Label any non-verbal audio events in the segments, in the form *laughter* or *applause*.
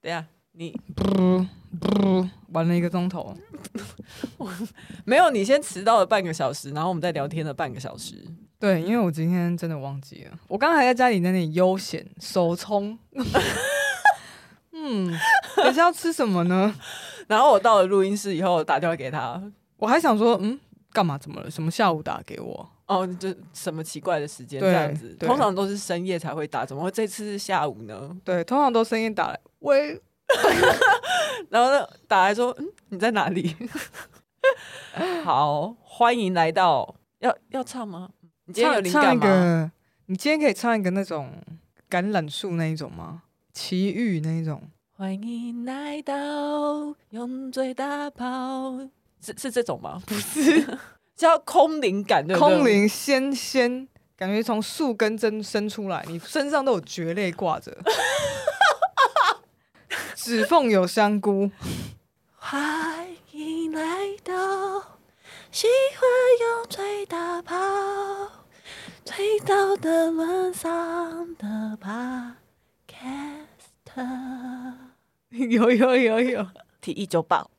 等下你不不玩了一个钟头，*laughs* 没有，你先迟到了半个小时，然后我们再聊天了半个小时。对，因为我今天真的忘记了，我刚才还在家里那里悠闲手冲。*laughs* 嗯，等下要吃什么呢？然后我到了录音室以后，打电话给他，我还想说，嗯，干嘛？怎么了？什么下午打给我？哦，就什么奇怪的时间这样子，通常都是深夜才会打，怎么会这次是下午呢？对，通常都深夜打来。喂，*laughs* 然后呢，打来说，嗯，你在哪里？*laughs* 好，欢迎来到，要要唱吗？你今天有灵感吗？你今天可以唱一个那种橄榄树那一种吗？奇遇那一种。欢迎来到用最大炮，是是这种吗？*laughs* 不是。叫空灵感，对不对？空灵仙仙，感觉从树根真生出来，你身上都有蕨类挂着，指缝有香菇。欢迎来到喜欢用最大炮最早的轮上的 Podcast，有有有有，提议周报。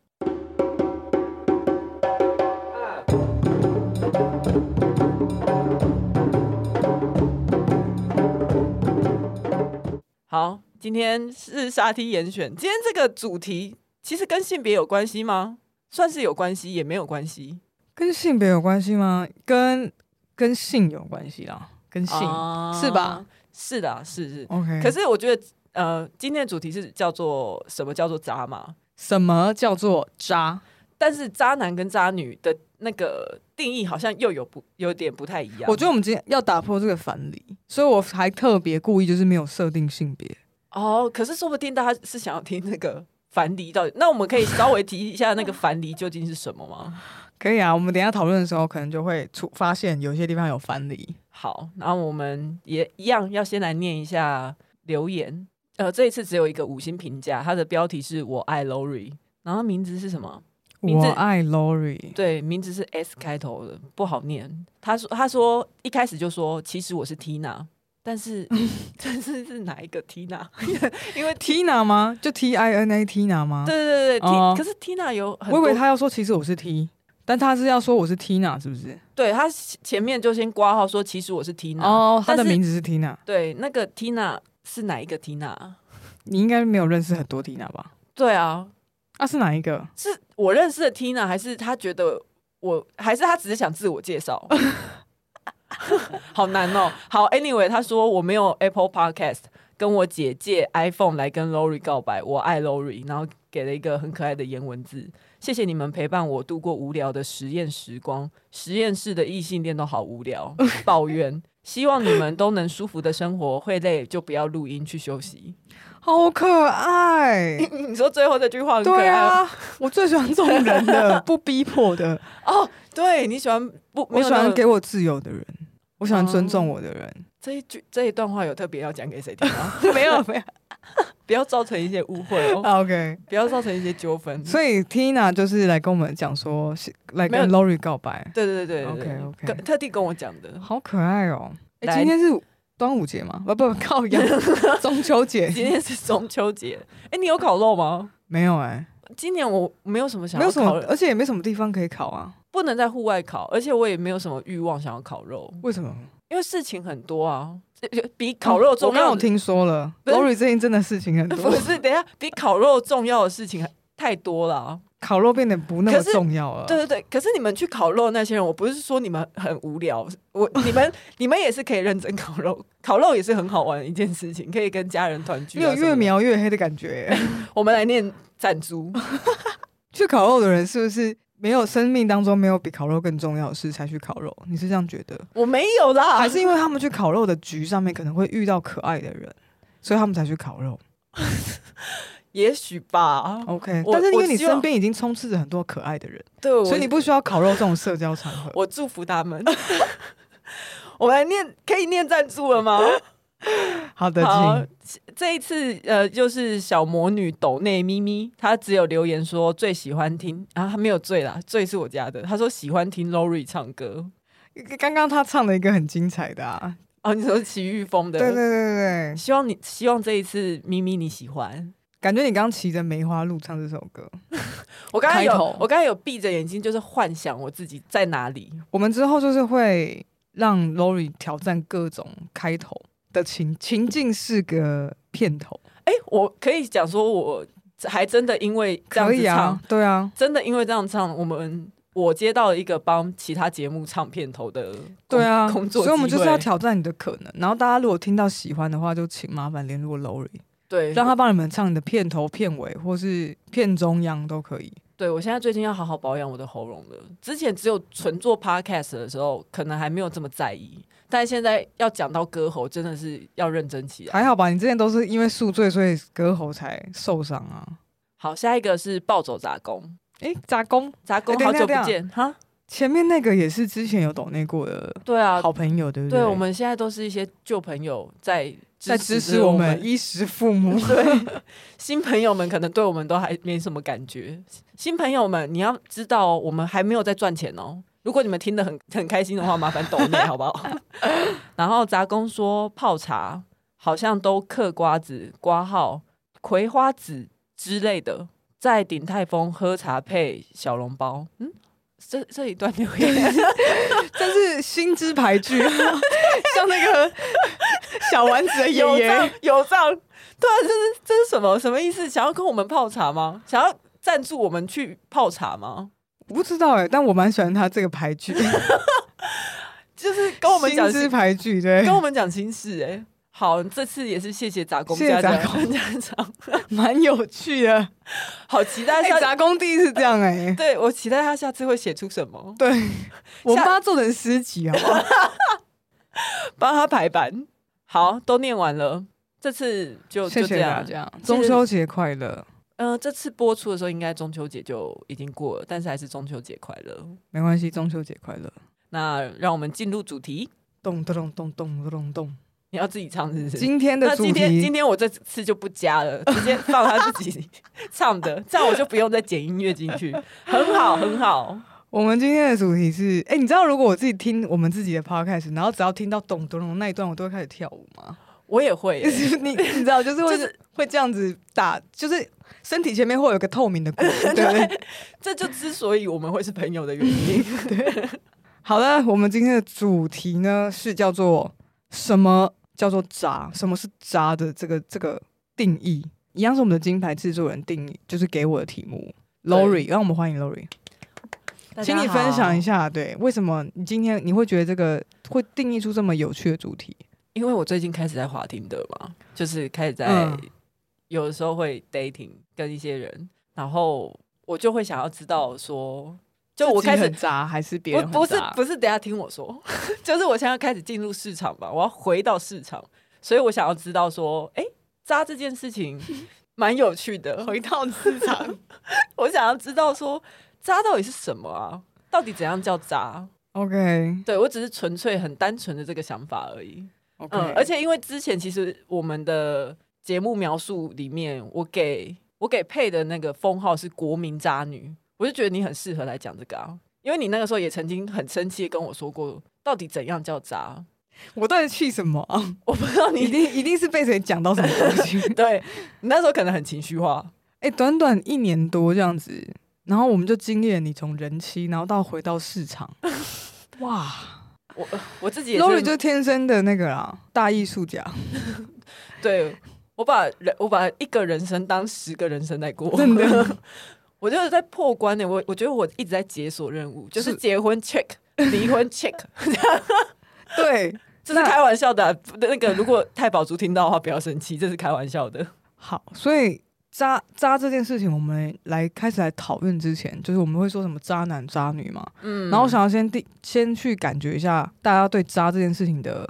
好，今天是沙 T 严选。今天这个主题其实跟性别有关系吗？算是有关系，也没有关系。跟性别有关系吗？跟跟性有关系啦，跟性、啊、是吧？是的，是是。OK。可是我觉得，呃，今天的主题是叫做什么叫做渣嘛？什么叫做渣？但是渣男跟渣女的那个定义好像又有不有点不太一样。我觉得我们今天要打破这个樊篱。所以我还特别故意就是没有设定性别哦，可是说不定大家是想要听那个樊篱到底，那我们可以稍微提一下那个樊篱究竟是什么吗？*laughs* 可以啊，我们等一下讨论的时候可能就会出发现有些地方有樊篱。好，然后我们也一样要先来念一下留言。呃，这一次只有一个五星评价，它的标题是我爱 Lori，然后名字是什么？我爱 Lori，对，名字是 S 开头的，不好念。他说：“他说一开始就说，其实我是 Tina，但是 *laughs* *laughs* 但是是哪一个 Tina？*laughs* 因为 Tina 吗？就 T I N A Tina 吗？对对对对、哦、可是 Tina 有很多，我以为他要说其实我是 T，但他是要说我是 Tina，是不是？对，他前面就先挂号说其实我是 Tina，哦，他的名字是 Tina。对，那个 Tina 是哪一个 Tina？你应该没有认识很多 Tina 吧？对啊。”他、啊、是哪一个？是我认识的 Tina，还是他觉得我，还是他只是想自我介绍？*laughs* 好难哦。好，Anyway，他说我没有 Apple Podcast，跟我姐借 iPhone 来跟 Lori 告白，我爱 Lori，然后给了一个很可爱的颜文字。谢谢你们陪伴我度过无聊的实验时光，实验室的异性恋都好无聊，*laughs* 抱怨。希望你们都能舒服的生活，会累就不要录音去休息。好可爱！*laughs* 你说最后这句话很可爱。对啊，我最喜欢这种人的，不逼迫的。哦，对，你喜欢不？我喜欢给我自由的人，我喜欢尊重我的人。嗯、这一句这一段话有特别要讲给谁听吗？*laughs* 没有，没有，*laughs* 不要造成一些误会哦。OK，不要造成一些纠纷。所以 Tina 就是来跟我们讲说，来跟 Lori 告白。对对对对，OK OK，特地跟我讲的，好可爱哦。欸、今天是。端午节吗？不不，靠 *laughs* 阳中秋节。今天是中秋节。哎、欸，你有烤肉吗？没有哎、欸。今年我没有什么想要烤，而且也没什么地方可以烤啊。不能在户外烤，而且我也没有什么欲望想要烤肉。为什么？因为事情很多啊，*laughs* 比烤肉重要。哦、我刚刚有听说了，Lori 最近真的事情很多。*laughs* 不是，等一下，比烤肉重要的事情太多了、啊。烤肉变得不那么重要了。对对对，可是你们去烤肉那些人，我不是说你们很无聊，我 *laughs* 你们你们也是可以认真烤肉，烤肉也是很好玩的一件事情，可以跟家人团聚、啊。你有越描越黑的感觉。我们来念赞助。*laughs* 去烤肉的人是不是没有生命当中没有比烤肉更重要的事才去烤肉？你是这样觉得？我没有啦，还是因为他们去烤肉的局上面可能会遇到可爱的人，所以他们才去烤肉。*laughs* 也许吧，OK，但是因为你身边已经充斥着很多可爱的人，对，所以你不需要烤肉这种社交场合。*laughs* 我祝福他们。我们来念，可以念赞助了吗？*laughs* 好的，好，这一次呃，就是小魔女斗内咪咪，她只有留言说最喜欢听啊，她没有醉啦，醉是我家的。她说喜欢听 Lori 唱歌，刚刚她唱了一个很精彩的啊，哦，你说齐豫风的，对对对对对，希望你希望这一次咪咪你喜欢。感觉你刚骑着梅花鹿唱这首歌，*laughs* 我刚才有我刚才有闭着眼睛，就是幻想我自己在哪里。我们之后就是会让 Lori 挑战各种开头的情情境是个片头。哎、欸，我可以讲说，我还真的因为这样子唱，啊对啊，真的因为这样唱，我们我接到了一个帮其他节目唱片头的对啊工作，所以我们就是要挑战你的可能。然后大家如果听到喜欢的话，就请麻烦联络 Lori，对，让他帮你们唱你的片头、片尾或是片中央都可以。对，我现在最近要好好保养我的喉咙了。之前只有纯做 podcast 的时候，可能还没有这么在意，但现在要讲到歌喉，真的是要认真起来。还好吧，你之前都是因为宿醉，所以歌喉才受伤啊。好，下一个是暴走杂工。哎，杂工，杂工，好久不见哈。前面那个也是之前有抖内过的，对啊，好朋友对不对？对，我们现在都是一些旧朋友在。在支持我们衣食父母，*laughs* 对新朋友们可能对我们都还没什么感觉。新朋友们，你要知道，我们还没有在赚钱哦。如果你们听得很 *laughs* 很开心的话，麻烦抖内好不好？*laughs* 然后杂工说泡茶好像都嗑瓜子、瓜号、葵花籽之类的，在鼎泰丰喝茶配小笼包。嗯。这这一段留言，*laughs* 真是新之牌句，像那个小丸子的爷爷有账，对啊，这是这是什么什么意思？想要跟我们泡茶吗？想要赞助我们去泡茶吗？我不知道哎、欸，但我蛮喜欢他这个牌剧，*laughs* 就是跟我们讲新知牌句，对，跟我们讲心事哎、欸。好，这次也是谢谢杂工家长，家 *laughs* 长蛮有趣的，好期待下。杂工第一次这样哎、欸，对，我期待他下次会写出什么。对，我们帮他做成诗集好不好？*laughs* 帮他排版。好，都念完了，这次就就这样。这样，中秋节快乐。嗯、呃，这次播出的时候应该中秋节就已经过了，但是还是中秋节快乐。没关系，中秋节快乐。那让我们进入主题。咚咚咚咚咚咚咚。你要自己唱是不是？今天的主题，今天今天我这次就不加了，直接放他自己 *laughs* 唱的，这样我就不用再剪音乐进去，很好很好。*laughs* 我们今天的主题是，哎、欸，你知道如果我自己听我们自己的 podcast，然后只要听到咚咚咚那一段，我都会开始跳舞吗？我也会、*laughs* 欸，你你知道，就是会、就是、会这样子打，就是身体前面会有个透明的鼓，*laughs* 对，对，这就之所以我们会是朋友的原因。*laughs* 对，好了，我们今天的主题呢是叫做什么？叫做渣，什么是渣的这个这个定义，一样是我们的金牌制作人定义，就是给我的题目，Lori，让我们欢迎 Lori，请你分享一下，对，为什么你今天你会觉得这个会定义出这么有趣的主题？因为我最近开始在滑 Tinder 嘛，就是开始在、嗯、有的时候会 dating 跟一些人，然后我就会想要知道说。就我开始渣还是别人？不是不是，等下听我说，*laughs* 就是我现在要开始进入市场吧，我要回到市场，所以我想要知道说，哎、欸，渣这件事情 *laughs* 蛮有趣的。回到市场，*laughs* 我想要知道说，渣到底是什么啊？到底怎样叫渣？OK，对，我只是纯粹很单纯的这个想法而已。OK，嗯，而且因为之前其实我们的节目描述里面，我给我给配的那个封号是国民渣女。我就觉得你很适合来讲这个啊，因为你那个时候也曾经很生气跟我说过，到底怎样叫渣？我到底气什么啊？我不知道你，你一定一定是被谁讲到什么东西。*laughs* 对，你那时候可能很情绪化。哎、欸，短短一年多这样子，然后我们就经历了你从人妻，然后到回到市场。*laughs* 哇，*laughs* 我我自己，Lori 就天生的那个啦，大艺术家。*laughs* 对，我把人，我把一个人生当十个人生在过。真的。*laughs* 我就是在破关呢，我我觉得我一直在解锁任务，就是结婚 check，离婚 check，*laughs* 对，这是开玩笑的、啊。那个如果太宝珠听到的话，不要生气，这是开玩笑的。好，所以渣渣这件事情，我们来开始来讨论之前，就是我们会说什么渣男渣女嘛，嗯，然后我想要先定先去感觉一下大家对渣这件事情的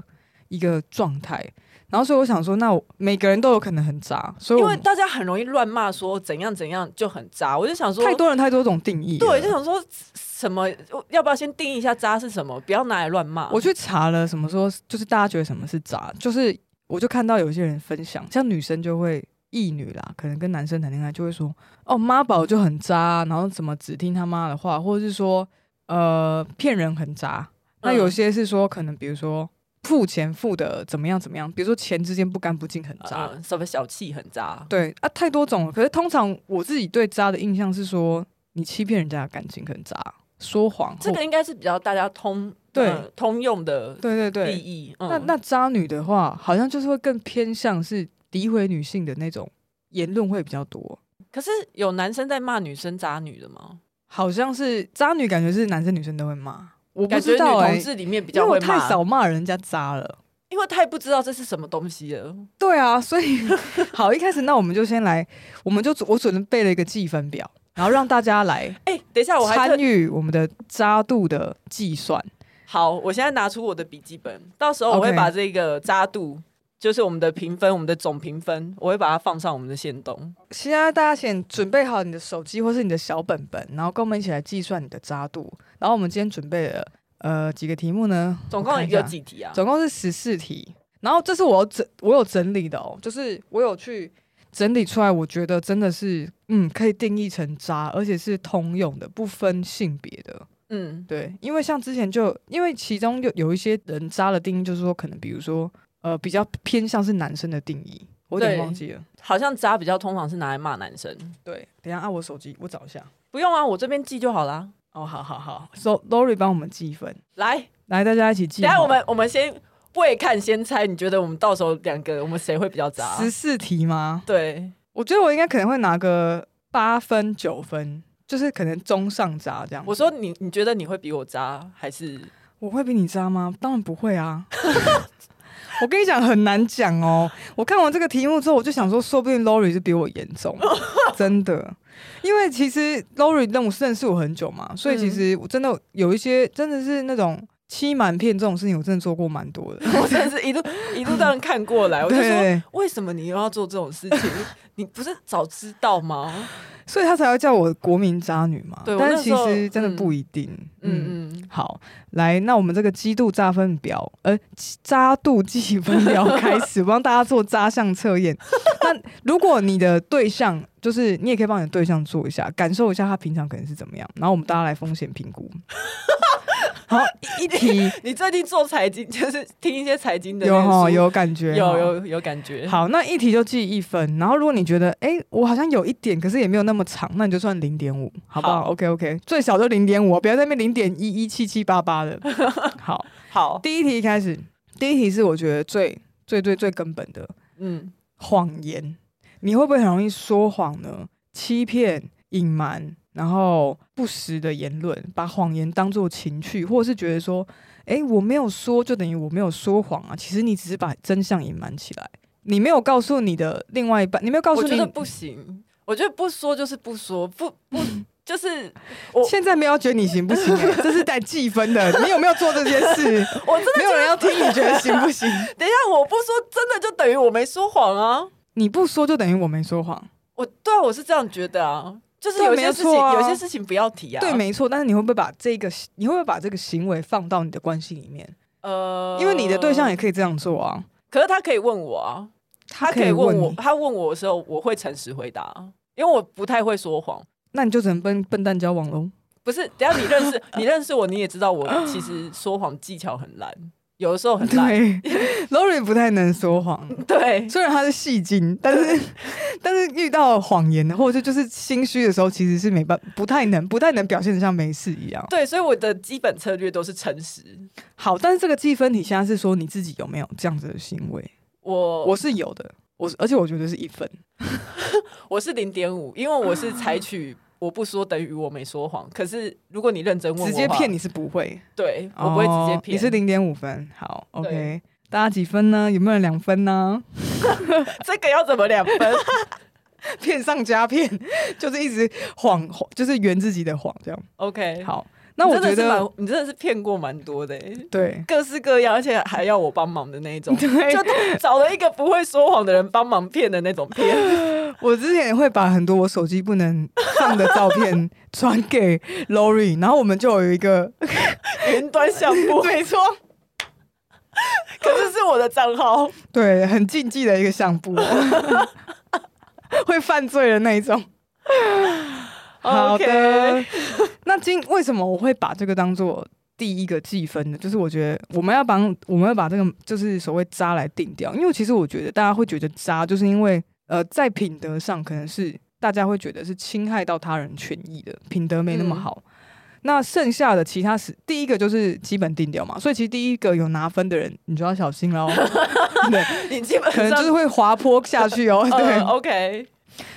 一个状态。然后，所以我想说，那我每个人都有可能很渣，所以因为大家很容易乱骂说怎样怎样就很渣。我就想说，太多人太多种定义，对，就想说什么要不要先定义一下渣是什么？不要拿来乱骂。我去查了什么说，就是大家觉得什么是渣，就是我就看到有些人分享，像女生就会异女啦，可能跟男生谈恋爱就会说哦妈宝就很渣，然后怎么只听他妈的话，或者是说呃骗人很渣。那有些是说可能比如说。付钱付的怎么样怎么样，比如说钱之间不干不净很渣，嗯、什么小气很渣，对啊，太多种了。可是通常我自己对渣的印象是说，你欺骗人家的感情很渣，说谎，这个应该是比较大家通对、嗯、通用的，对对对意义。那那渣女的话，好像就是会更偏向是诋毁女性的那种言论会比较多。可是有男生在骂女生渣女的吗？好像是渣女，感觉是男生女生都会骂。我不知道、欸、女同志里面比较会骂，太少骂人家渣了，因为太不知道这是什么东西了。对啊，所以 *laughs* 好，一开始那我们就先来，我们就我准备了一个计分表，然后让大家来。*laughs* 哎、欸，等一下，我还参与我们的渣度的计算。好，我现在拿出我的笔记本，到时候我会把这个渣度。就是我们的评分，我们的总评分，我会把它放上我们的线动。现在大家先准备好你的手机或是你的小本本，然后跟我们一起来计算你的渣度。然后我们今天准备了呃几个题目呢？总共有几题啊？总共是十四题。然后这是我整我有整理的哦，就是我有去整理出来，我觉得真的是嗯可以定义成渣，而且是通用的，不分性别的。嗯，对，因为像之前就因为其中有有一些人渣的定义，就是说可能比如说。呃，比较偏向是男生的定义，我有点忘记了。好像渣比较通常是拿来骂男生。对，等一下按我手机，我找一下。不用啊，我这边记就好啦。哦，好好好，So Lori 帮我们计分，来来，大家一起记。等下我们我们先未看先猜，你觉得我们到时候两个我们谁会比较渣？十四题吗？对，我觉得我应该可能会拿个八分九分，就是可能中上渣这样。我说你你觉得你会比我渣，还是我会比你渣吗？当然不会啊。*laughs* 我跟你讲很难讲哦。我看完这个题目之后，我就想说，说不定 Lori 是比我严重，*laughs* 真的。因为其实 Lori 认我认识我很久嘛，所以其实我真的有一些真的是那种欺瞒骗这种事情，我真的做过蛮多的。*laughs* 我真的是一路一路这样看过来，我就说，为什么你又要做这种事情？你不是早知道吗？所以他才会叫我国民渣女嘛。对，但是其实真的不一定。嗯嗯，嗯，好，来，那我们这个基度渣分表，呃，渣度计分表开始，帮大家做渣项测验。*laughs* 那如果你的对象，就是你也可以帮你的对象做一下，感受一下他平常可能是怎么样，然后我们大家来风险评估。*laughs* *laughs* 好，一题，*laughs* 你最近做财经，就是听一些财经的，有哈，有感觉，有有有感觉。好，那一题就记一分。然后如果你觉得，哎、欸，我好像有一点，可是也没有那么长，那你就算零点五，好不好，好？OK OK，最小就零点五，不要在那边零点一一七七八八的。*laughs* 好好，第一题开始，第一题是我觉得最最最最根本的，嗯，谎言，你会不会很容易说谎呢？欺骗、隐瞒。然后不实的言论，把谎言当作情趣，或者是觉得说，哎，我没有说就等于我没有说谎啊。其实你只是把真相隐瞒起来，你没有告诉你的另外一半，你没有告诉你，我觉得不行。我觉得不说就是不说，不不 *laughs* 就是我现在没有觉得你行不行？这是带计分的，你有没有做这件事？我真的没有人要听，你觉得行不行？*laughs* 等一下，我不说真的就等于我没说谎啊？你不说就等于我没说谎？我对啊，我是这样觉得啊。就是有些事情，啊、有些事情不要提啊。对，没错。但是你会不会把这个，你会不会把这个行为放到你的关系里面？呃，因为你的对象也可以这样做啊。可是他可以问我啊，他可以问我，他问我的时候，我会诚实回答，因为我不太会说谎。那你就只能跟笨蛋交往喽？不是，等下你认识 *laughs* 你认识我，你也知道我其实说谎技巧很烂。有的时候很烂，Lori 不太能说谎。*laughs* 对，虽然他是戏精，但是 *laughs* 但是遇到谎言或者就是心虚的时候，其实是没办不太能不太能表现的像没事一样。对，所以我的基本策略都是诚实。好，但是这个计分你现在是说你自己有没有这样子的行为？我我是有的，我而且我觉得是一分，*laughs* 我是零点五，因为我是采取。我不说等于我没说谎，可是如果你认真问我，直接骗你是不会，对，我不会直接骗。你是零点五分，好，OK，大家几分呢？有没有人两分呢？*laughs* 这个要怎么两分？*laughs* 骗上加骗，就是一直谎，就是圆自己的谎，这样。OK，好。那我觉得你真的是骗过蛮多的，对，各式各样，而且还要我帮忙的那种，对，就找了一个不会说谎的人帮忙骗的那种骗。*laughs* *laughs* 我之前也会把很多我手机不能放的照片传给 Lori，然后我们就有一个 *laughs* 云端相簿，*laughs* 没错，可是是我的账号，对，很禁忌的一个相簿，会犯罪的那一种。好的。那今为什么我会把这个当做第一个计分呢，就是我觉得我们要帮我们要把这个就是所谓渣来定掉，因为其实我觉得大家会觉得渣，就是因为呃在品德上可能是大家会觉得是侵害到他人权益的，品德没那么好。嗯、那剩下的其他是第一个就是基本定掉嘛，所以其实第一个有拿分的人，你就要小心喽。*laughs* 对，*laughs* 你基本可能就是会滑坡下去哦。*laughs* 对、呃、，OK。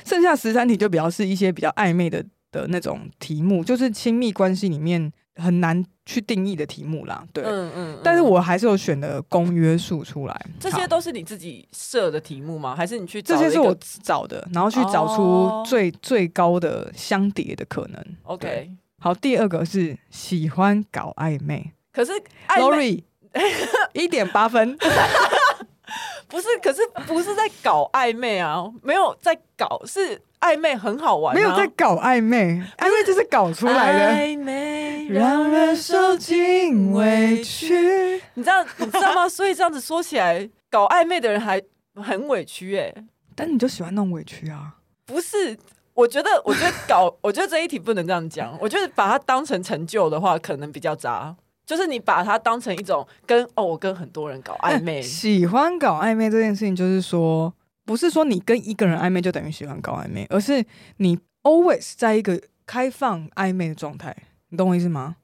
剩下十三题就比较是一些比较暧昧的的那种题目，就是亲密关系里面很难去定义的题目啦。对，嗯嗯。嗯，但是我还是有选的公约数出来。这些都是你自己设的题目吗？还是你去找？这些是我找的，然后去找出最、哦、最高的相叠的可能。OK。好，第二个是喜欢搞暧昧，可是 Lori *laughs* 一点八分。不是，可是不是在搞暧昧啊，没有在搞，是暧昧很好玩，啊，没有在搞暧昧，暧昧就是搞出来的。暧昧让人受尽委屈，你知道你知道吗？*laughs* 所以这样子说起来，搞暧昧的人还很委屈哎，欸，但你就喜欢那种委屈啊？不是，我觉得，我觉得搞，我觉得这一题不能这样讲，我觉得把它当成成就的话，可能比较渣。就是你把它当成一种跟哦，我跟很多人搞暧昧，*laughs* 喜欢搞暧昧这件事情，就是说，不是说你跟一个人暧昧就等于喜欢搞暧昧，而是你 always 在一个开放暧昧的状态，你懂我意思吗？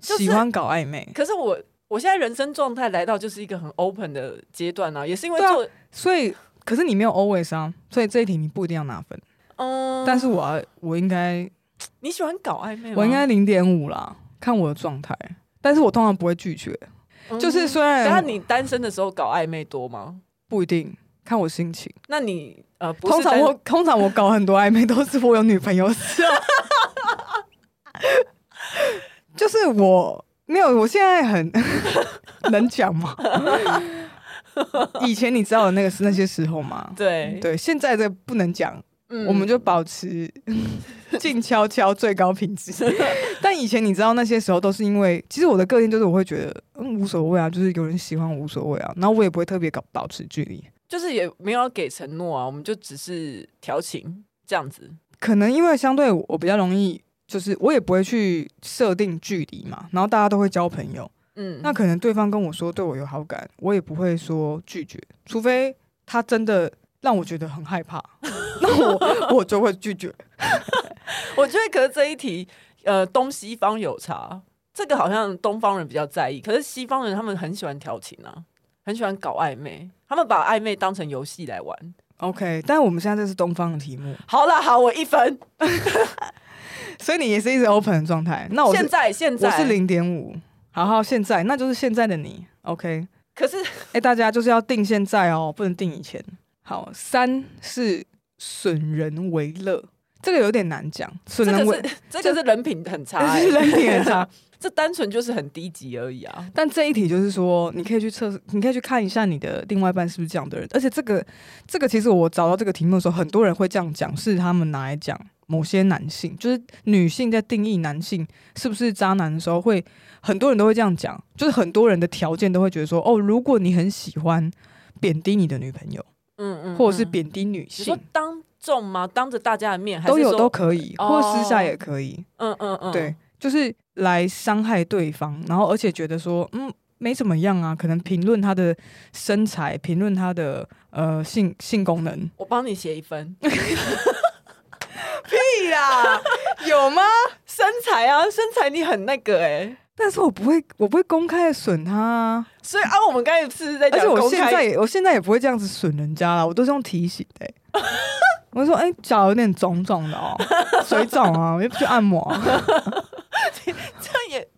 就是、喜欢搞暧昧，可是我我现在人生状态来到就是一个很 open 的阶段啊，也是因为做、啊，所以可是你没有 always 啊，所以这一题你不一定要拿分，嗯，但是我我应该你喜欢搞暧昧吗？我应该零点五啦，看我的状态。但是我通常不会拒绝，嗯、就是虽然，那你单身的时候搞暧昧多吗？不一定，看我心情。那你呃，通常我通常我搞很多暧昧都是我有女朋友时候，*laughs* 就是我没有，我现在很能讲吗？以前你知道的那个是那些时候吗？对对，现在这不能讲。嗯、我们就保持 *laughs* 静悄悄最高品质。但以前你知道那些时候都是因为，其实我的个性就是我会觉得嗯无所谓啊，就是有人喜欢我无所谓啊，然后我也不会特别搞保持距离，就是也没有给承诺啊，我们就只是调情这样子。可能因为相对我比较容易，就是我也不会去设定距离嘛，然后大家都会交朋友，嗯，那可能对方跟我说对我有好感，我也不会说拒绝，除非他真的。让我觉得很害怕，*laughs* 那我我就会拒绝。*laughs* 我觉得，可是这一题，呃，东西方有差，这个好像东方人比较在意，可是西方人他们很喜欢调情啊，很喜欢搞暧昧，他们把暧昧当成游戏来玩。OK，但我们现在这是东方的题目。好了，好，我一分。*laughs* 所以你也是一直 open 的状态。那我现在现在我是零点五。好好，现在那就是现在的你。OK，可是哎、欸，大家就是要定现在哦，不能定以前。好，三是损人为乐，这个有点难讲。损人为这个是人品很差，*laughs* 人品很差，这单纯就是很低级而已啊。但这一题就是说，你可以去测试，你可以去看一下你的另外一半是不是这样的人。而且这个这个其实我找到这个题目的时候，很多人会这样讲，是他们拿来讲某些男性，就是女性在定义男性是不是渣男的时候，会很多人都会这样讲，就是很多人的条件都会觉得说，哦，如果你很喜欢贬低你的女朋友。嗯嗯，或者是贬低女性，说当众吗？当着大家的面，都有都可以，或者私下也可以。嗯嗯嗯，对，就是来伤害对方，然后而且觉得说，嗯，没怎么样啊，可能评论他的身材，评论他的呃性性功能。我帮你写一分。*laughs* 屁啦，有吗？身材啊，身材你很那个哎、欸。但是我不会，我不会公开的损他啊。所以啊，我们刚才是在讲，而且我现在也，我现在也不会这样子损人家了，我都是用提醒的、欸。*laughs* 我就说，哎、欸，脚有点肿肿的哦，水肿啊，我又不去按摩、啊。*laughs* 这样也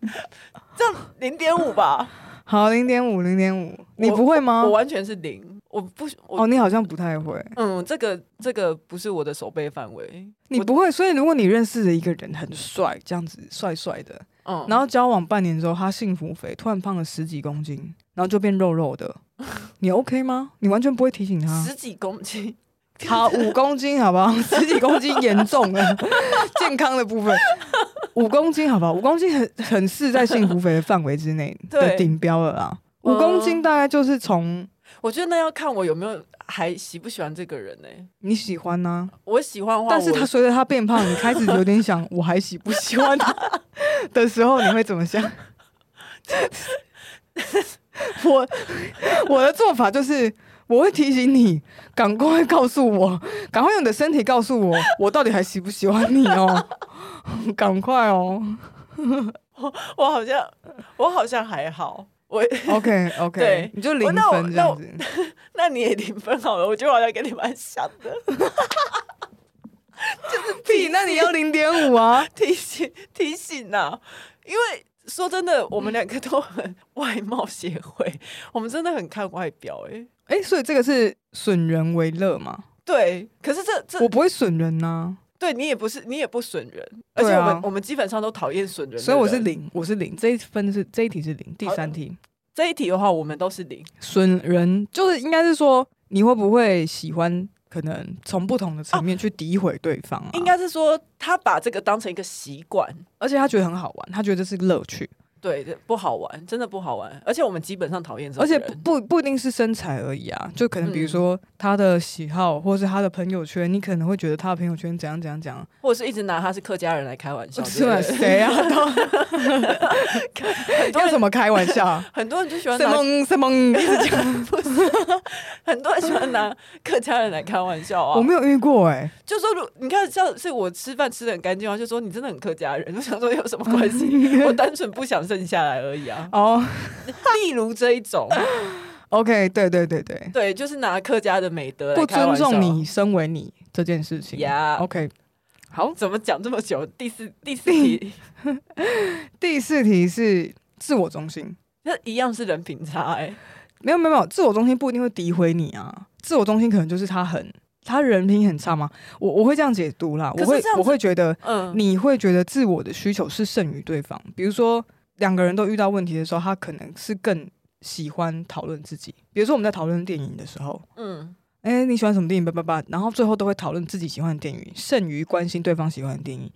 这样零点五吧。好，零点五，零点五，你不会吗？我完全是零，我不我哦，你好像不太会。嗯，这个这个不是我的手背范围。你不会，所以如果你认识的一个人很帅，这样子帅帅的，嗯，然后交往半年之后，他幸福肥，突然胖了十几公斤，然后就变肉肉的，*laughs* 你 OK 吗？你完全不会提醒他？十几公斤，好，五公斤，好不好？十几公斤严重了，*laughs* 健康的部分。五公斤，好不好？五公斤很 *laughs* 很是在幸福肥的范围之内 *laughs* 的顶标了啦。五公斤大概就是从，我觉得那要看我有没有还喜不喜欢这个人呢、欸？你喜欢呢、啊？我喜欢的话，但是他随着他变胖，你开始有点想我还喜不喜欢他的时候，你会怎么想？*laughs* 我我的做法就是，我会提醒你，赶快告诉我，赶快用你的身体告诉我，我到底还喜不喜欢你哦，*laughs* 赶快哦。我 *laughs* 我好像我好像还好，我 *laughs* OK OK，对你就零分这样子那，你也零分好了，我觉得好像跟你蛮像的。就是屁，那你要零点五啊？提醒提醒呐、啊，因为说真的，我们两个都很外貌协会，我们真的很看外表、欸，哎哎，所以这个是损人为乐吗？对，可是这这我不会损人呐、啊。对你也不是，你也不损人，而且我们、啊、我们基本上都讨厌损人，人，所以我是零，我是零。这一分是这一题是零，第三题这一题的话，我们都是零。损人就是应该是说，你会不会喜欢？可能从不同的层面去诋毁对方、啊。哦，应该是说他把这个当成一个习惯，而且他觉得很好玩，他觉得这是乐趣。对，不好玩，真的不好玩。而且我们基本上讨厌这种，而且不不不一定是身材而已啊，就可能比如说他的喜好，嗯、或者是他的朋友圈，你可能会觉得他的朋友圈怎样怎样怎样，或者是一直拿他是客家人来开玩笑。是啊，谁啊？*laughs* 都要怎么开玩笑？*laughs* 很多人就喜欢拿什么一直讲？*laughs* 很多人喜欢拿客家人来开玩笑啊。我没有遇过哎、欸，就说如你看，像是我吃饭吃的很干净啊，就说你真的很客家人。我想说有什么关系？我单纯不想。剩下来而已啊！哦、oh. *laughs* 例如这一种，OK，对对对对对，就是拿客家的美德不尊重你身为你这件事情呀。OK，好，怎么讲这么久？第四第四题，*laughs* 第四题是自我中心，那一样是人品差哎、欸。没有没有没有，自我中心不一定会诋毁你啊。自我中心可能就是他很他人品很差吗？我我会这样解读啦。我会我会觉得，嗯，你会觉得自我的需求是胜于对方，比如说。两个人都遇到问题的时候，他可能是更喜欢讨论自己。比如说，我们在讨论电影的时候，嗯，哎、欸，你喜欢什么电影？叭叭叭，然后最后都会讨论自己喜欢的电影，胜于关心对方喜欢的电影。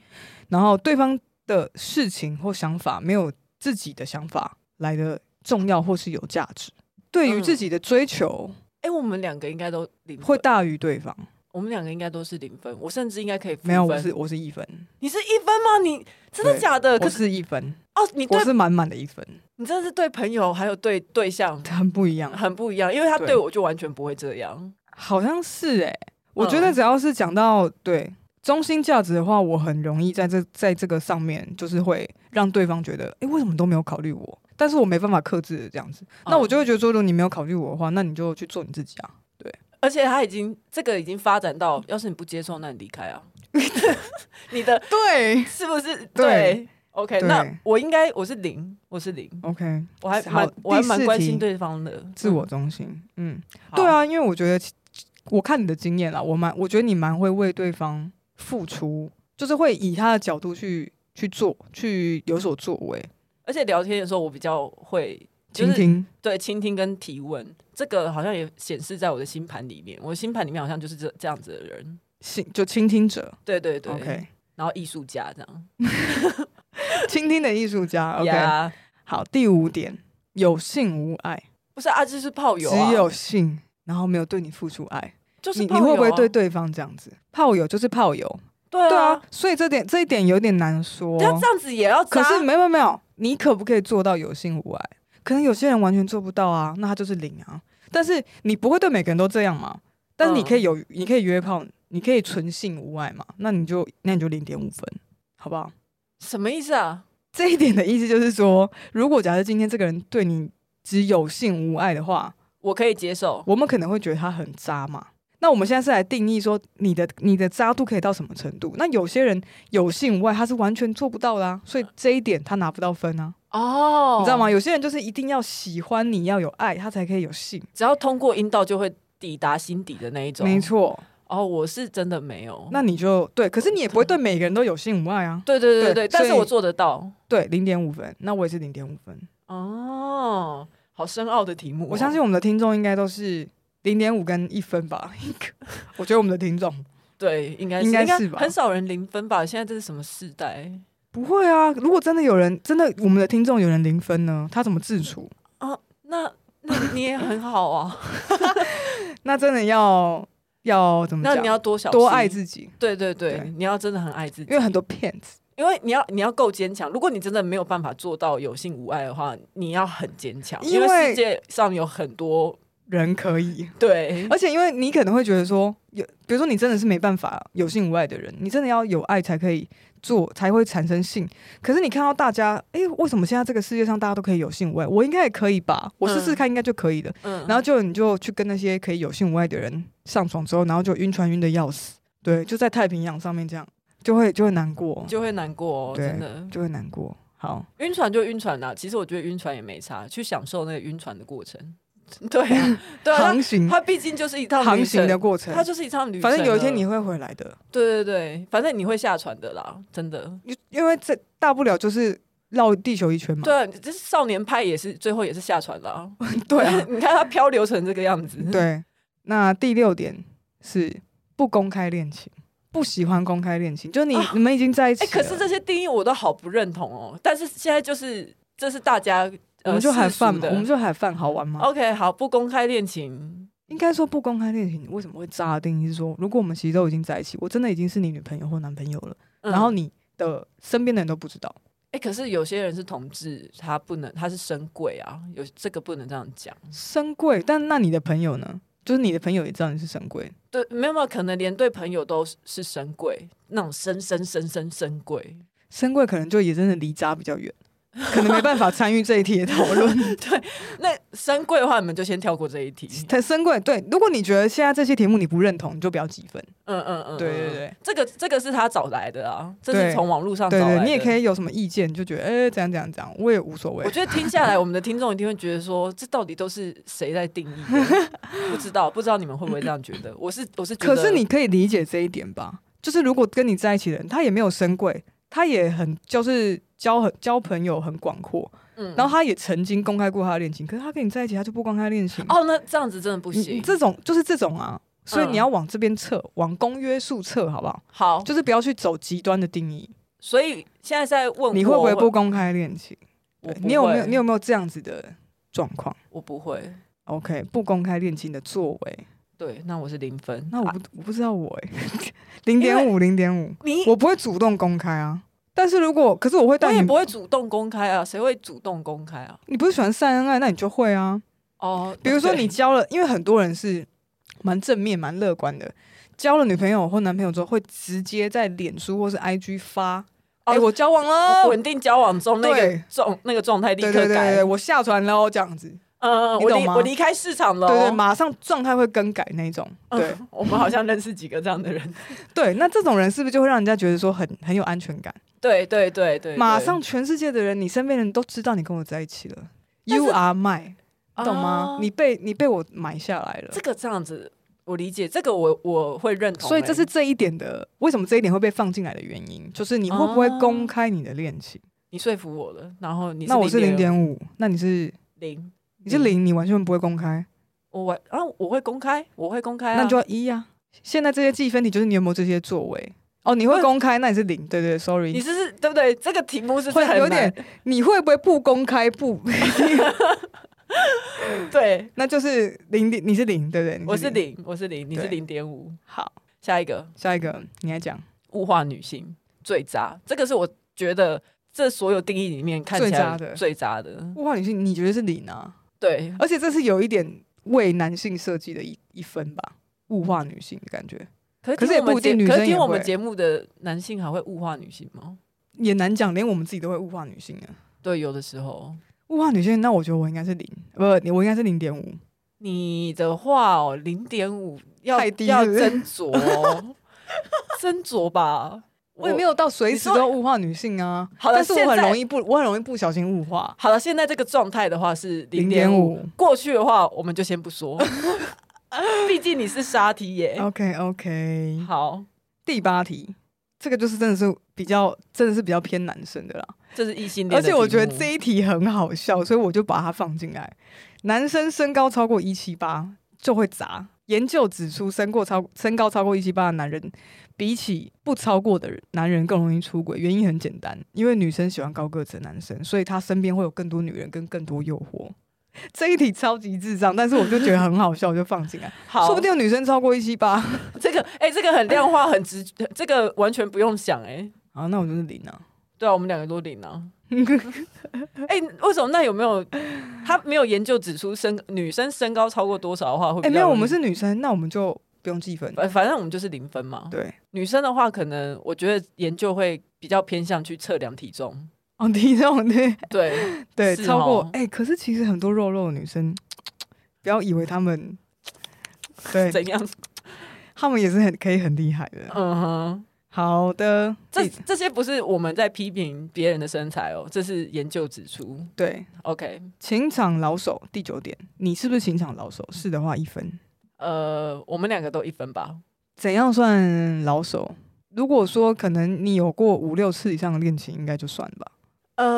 然后对方的事情或想法没有自己的想法来的重要或是有价值。对于自己的追求，哎、嗯欸，我们两个应该都零会大于对方。我们两个应该都是零分，我甚至应该可以分。没有，我是我是一分。你是一分吗？你真的假的？我是一分。哦，你我是满满的一分。你真的是对朋友还有对对象 *laughs* 很不一样，很不一样。因为他对我就完全不会这样。好像是哎、欸，我觉得只要是讲到对中心价值的话，我很容易在这在这个上面，就是会让对方觉得，哎、欸，为什么都没有考虑我？但是我没办法克制这样子，那我就会觉得说，如果你没有考虑我的话，那你就去做你自己啊。对。而且他已经这个已经发展到，要是你不接受，那你离开啊！*laughs* 你的对是不是？对，OK，对。那我应该我是零，我是零，OK，我还蛮我还蛮关心对方的，自我中心，嗯，嗯对啊，因为我觉得我看你的经验啦，我蛮我觉得你蛮会为对方付出，就是会以他的角度去去做，去有所作为，而且聊天的时候我比较会。倾、就是、听，对，倾听跟提问，这个好像也显示在我的星盘里面。我的星盘里面好像就是这这样子的人，就倾听者，对对对，OK。然后艺术家这样，*laughs* *laughs* 倾听的艺术家，*laughs* OK。Yeah. 好，第五点，有性无爱，不是啊，就是炮友、啊，只有性，然后没有对你付出爱，就是、啊、你，你会不会对对方这样子？炮友就是炮友，对啊，所以这点这一点有点难说。他这样子也要，可是没有没有，你可不可以做到有性无爱？可能有些人完全做不到啊，那他就是零啊。但是你不会对每个人都这样嘛？但是你可以有，你可以约炮，你可以纯性无爱嘛？那你就那你就零点五分，好不好？什么意思啊？这一点的意思就是说，如果假设今天这个人对你只有性无爱的话，我可以接受。我们可能会觉得他很渣嘛？那我们现在是来定义说，你的你的渣度可以到什么程度？那有些人有性无爱，他是完全做不到的啊，所以这一点他拿不到分啊。哦，你知道吗？有些人就是一定要喜欢你，要有爱，他才可以有性。只要通过阴道就会抵达心底的那一种。没错。哦，我是真的没有。那你就对，可是你也不会对每个人都有性无爱啊。对对对对，对，但是我做得到。对，零点五分。那我也是零点五分。哦，好深奥的题目哦。我相信我们的听众应该都是零点五跟一分吧。*laughs* 我觉得我们的听众 *laughs* 对，应该应该是吧。很少人零分吧？现在这是什么时代？不会啊！如果真的有人真的我们的听众有人零分呢？他怎么自处啊？那那你也很好啊。*laughs* 那真的要要怎么讲？那你要多小多爱自己。对对对，对，你要真的很爱自己，因为很多骗子因为你要你要够坚强。如果你真的没有办法做到有性无爱的话，你要很坚强，因为世界上有很多人可以。对，而且因为你可能会觉得说，有比如说你真的是没办法有性无爱的人，你真的要有爱才可以做，才会产生性。可是你看到大家，哎、欸，为什么现在这个世界上大家都可以有性无爱？我应该也可以吧？我试试看，应该就可以的。嗯，然后就你就去跟那些可以有性无爱的人上床之后，然后就晕船晕的要死。对，就在太平洋上面这样。就会就会难过，就会难过，哦，真的就会难过。好，晕船就晕船啦。其实我觉得晕船也没差，去享受那个晕船的过程。对啊，对啊，*laughs* 航行，它毕竟就是一趟航行的过程，它就是一趟旅程。反正有一天你会回来的。对对对，反正你会下船的啦，真的。因为这大不了就是绕地球一圈嘛。对啊，这是少年派也是最后也是下船了。*laughs* 对啊，*laughs* 你看它漂流成这个样子。对，那第六点是不公开恋情。不喜欢公开恋情，就你、啊、你们已经在一起。哎、欸，可是这些定义我都好不认同哦。但是现在就是这是大家，我们就海饭嘛，我们就海饭好玩吗？OK，好，不公开恋情，应该说不公开恋情，为什么会渣的定义是说，如果我们其实都已经在一起，我真的已经是你女朋友或男朋友了，嗯、然后你的身边的人都不知道。哎、欸，可是有些人是同志，他不能，他是深柜啊，有这个不能这样讲。深柜，但那你的朋友呢？就是你的朋友也知道你是深柜，对，没有没有，可能连对朋友都是深柜，那种深深深深深柜，深柜可能就也真的离渣比较远。可能没办法参与这一题的讨论。*laughs* 对，那深贵的话，你们就先跳过这一题。太深贵，对，如果你觉得现在这些题目你不认同，你就不要几分。嗯嗯嗯，对对对，这个这个是他找来的啊，这是从网络上找来的。对对，你也可以有什么意见，就觉得哎，怎样怎样怎样，我也无所谓。我觉得听下来，我们的听众一定会觉得说，这到底都是谁在定义？不知道，不知道你们会不会这样觉得？我是我是觉得，可是你可以理解这一点吧？就是如果跟你在一起的人，他也没有深柜，他也很就是交很交朋友很广阔。嗯，然后他也曾经公开过他的恋情，可是他跟你在一起，他就不公开恋情。哦，那这样子真的不行。这种就是这种啊，所以你要往这边测，嗯、往公约数测，好不好？好，就是不要去走极端的定义。所以现在在问你会不会不公开恋情？对，你有没有你有没有这样子的状况？我不会。OK，不公开恋情的作为，对，那我是零分。那我不、啊、我不知道我哎，零点五零点五，你我不会主动公开啊。但是如果，可是我会带你，我也不会主动公开啊，谁会主动公开啊？你不是喜欢晒恩爱，那你就会啊。哦，比如说你交了，因为很多人是蛮正面、蛮乐观的，交了女朋友或男朋友之后，会直接在脸书或是 IG 发，哎，我交往了，稳定交往中那个状那个状态立刻改，我下船了这样子。嗯，我离我离开市场了，对对，马上状态会更改那种。对，*laughs* 我们好像认识几个这样的人。*laughs* 对，那这种人是不是就会让人家觉得说很很有安全感？对对对对，马上全世界的人，你身边的人都知道你跟我在一起了，You are mine，懂吗？你被你被我买下来了。这个这样子，我理解，这个我我会认同。所以这是这一点的，为什么这一点会被放进来的原因，就是你会不会公开你的恋情？你说服我了，然后你那我是零点五，那你是零，你是零，你完全不会公开。我完啊，我会公开，我会公开，那就要一呀。现在这些计分题就是你有没有这些作为。哦，你会公开，那你是零，对对，sorry，你是是，对不对？这个题目是会有点，你会不会不公开不？*laughs* *laughs* 对，那就是零点，你是零，对不对？我是零，我是零，你是零点五。好，下一个，下一个，你来讲，物化女性最渣，这个是我觉得这所有定义里面看起来最渣的。物化女性，你觉得是零啊？对，而且这是有一点为男性设计的一一分吧，物化女性的感觉。可是也不一定，可是听我们节目的男性还会物化女性吗？也难讲，连我们自己都会物化女性啊。对，有的时候物化女性，那我觉得我应该是零，不，我应该是零点五。你的话哦，零点五要低，要斟酌，斟酌吧。我也没有到随时都物化女性啊。*laughs* 好的，但是我很容易不，我很容易不小心物化。好了，现在这个状态的话是零点五，过去的话我们就先不说。*laughs* 毕竟你是沙 T 耶。OK OK，好，第八题，这个就是真的是比较，真的是比较偏男生的啦。这是异性恋，而且我觉得这一题很好笑，所以我就把它放进来。男生身高超过一七八就会砸。研究指出，身过超身高超过一七八的男人，比起不超过的人，男人更容易出轨。原因很简单，因为女生喜欢高个子的男生，所以他身边会有更多女人跟更多诱惑。*laughs* 这一题超级智障，但是我就觉得很好笑，我就放进来。*laughs* 好，说不定有女生超过一七八。*laughs* 这个，哎、欸，这个很量化，很直，这个完全不用想、欸，哎，好，那我就是零啊。对啊，我们两个都零啊。哎、欸，为什么？那有没有？他没有研究指出身女生身高超过多少的话会？哎、欸，没有，我们是女生，那我们就不用计分。反反正我们就是零分嘛。对，女生的话，可能我觉得研究会比较偏向去测量体重。哦，体重对对对，*laughs* 超过哎、欸，可是其实很多肉肉的女生，不要以为他们对怎样，他们也是很可以很厉害的。嗯哼。好的，这这些不是我们在批评别人的身材哦，这是研究指出。对，OK，情场老手第九点，你是不是情场老手？是的话一分。呃，我们两个都一分吧。怎样算老手？如果说可能你有过五六次以上的恋情，应该就算吧。呃，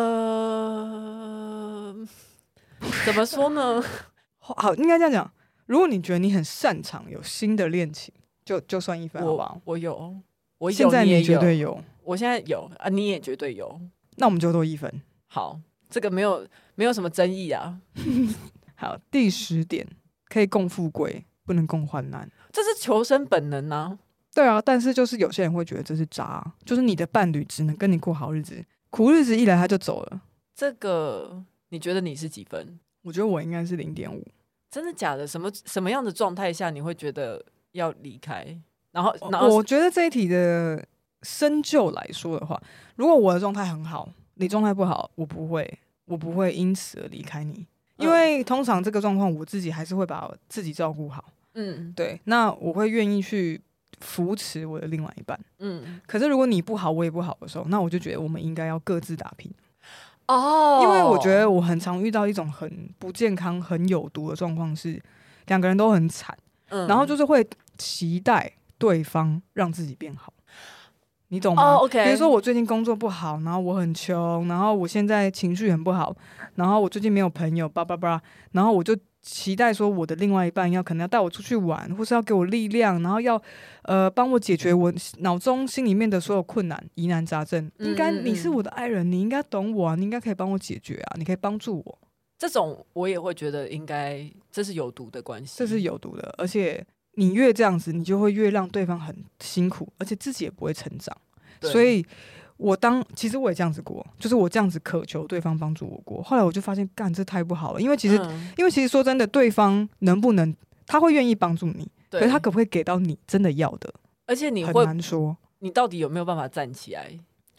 怎么说呢？*laughs* 好，应该这样讲。如果你觉得你很擅长有新的恋情，就就算一分，好不好？我有。我有现在你也绝对有，我现在有啊，你也绝对有，那我们就多一分。好，这个没有没有什么争议啊。*laughs* 好，第十点，可以共富贵，不能共患难，这是求生本能啊。对啊，但是就是有些人会觉得这是渣，就是你的伴侣只能跟你过好日子，苦日子一来他就走了。这个你觉得你是几分？我觉得我应该是零点五。真的假的？什么什么样的状态下你会觉得要离开？然后，然后我觉得这一题的深究来说的话，如果我的状态很好，你状态不好，我不会，我不会因此而离开你，因为通常这个状况我自己还是会把自己照顾好。嗯，对，那我会愿意去扶持我的另外一半。嗯，可是如果你不好，我也不好的时候，那我就觉得我们应该要各自打拼。哦，因为我觉得我很常遇到一种很不健康、很有毒的状况，是两个人都很惨，嗯，然后就是会期待。对方让自己变好，你懂吗？Oh, OK。比如说我最近工作不好，然后我很穷，然后我现在情绪很不好，然后我最近没有朋友，叭叭叭，然后我就期待说我的另外一半要可能要带我出去玩，或是要给我力量，然后要呃帮我解决我脑中心里面的所有困难疑难杂症。应该你是我的爱人，你应该懂我啊，你应该可以帮我解决啊，你可以帮助我。这种我也会觉得应该这是有毒的关系，这是有毒的，而且。你越这样子，你就会越让对方很辛苦，而且自己也不会成长。所以，我当其实我也这样子过，就是我这样子渴求对方帮助我过。后来我就发现，干这太不好了。因为其实，嗯、因为其实说真的，对方能不能，他会愿意帮助你，可是他可不可以给到你真的要的？而且你会很难说，你到底有没有办法站起来？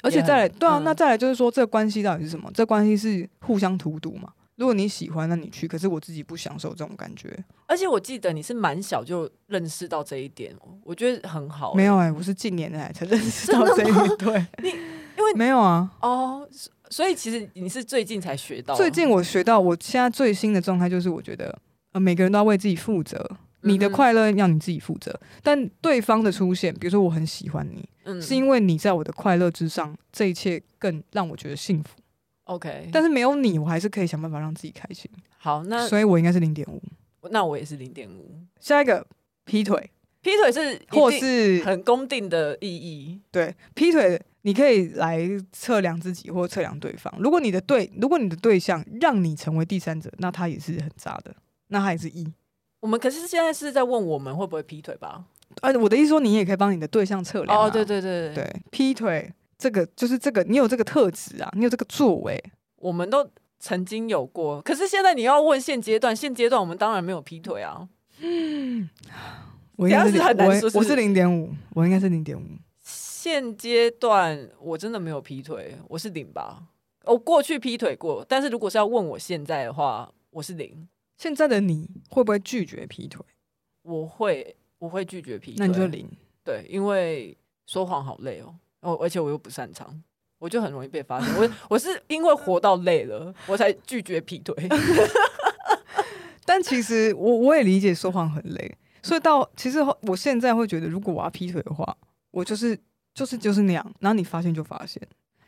而且再来，对啊，嗯、那再来就是说，这个关系到底是什么？这关系是互相荼毒嘛？如果你喜欢，那你去。可是我自己不享受这种感觉。而且我记得你是蛮小就认识到这一点，我觉得很好。没有哎、欸，我是近年来才认识到这一点。对 *laughs* 你因为没有啊。哦，所以其实你是最近才学到。最近我学到，我现在最新的状态就是，我觉得呃，每个人都要为自己负责。你的快乐要你自己负责。嗯、但对方的出现，比如说我很喜欢你，嗯、是因为你在我的快乐之上，这一切更让我觉得幸福。OK，但是没有你，我还是可以想办法让自己开心。好，那所以我应该是零点五，那我也是零点五。下一个劈腿，劈腿是或是很公定的意义。对，劈腿你可以来测量自己或测量对方。如果你的对，如果你的对象让你成为第三者，那他也是很渣的，那他也是一。我们可是现在是在问我们会不会劈腿吧？呃、啊，我的意思说，你也可以帮你的对象测量、啊。哦，对对对对，对，劈腿。这个就是这个，你有这个特质啊，你有这个作为，我们都曾经有过。可是现在你要问现阶段，现阶段我们当然没有劈腿啊。嗯，我应该是很难说，我是零点五，我应该是零点五。现阶段我真的没有劈腿，我是零吧？我过去劈腿过，但是如果是要问我现在的话，我是零。现在的你会不会拒绝劈腿？我会，我会拒绝劈腿。那你就零。对，因为说谎好累哦。哦，而且我又不擅长，我就很容易被发现。我 *laughs* 我是因为活到累了，我才拒绝劈腿。*laughs* 但其实我我也理解说谎很累，所以到其实我现在会觉得，如果我要劈腿的话，我就是就是就是那样。然后你发现就发现。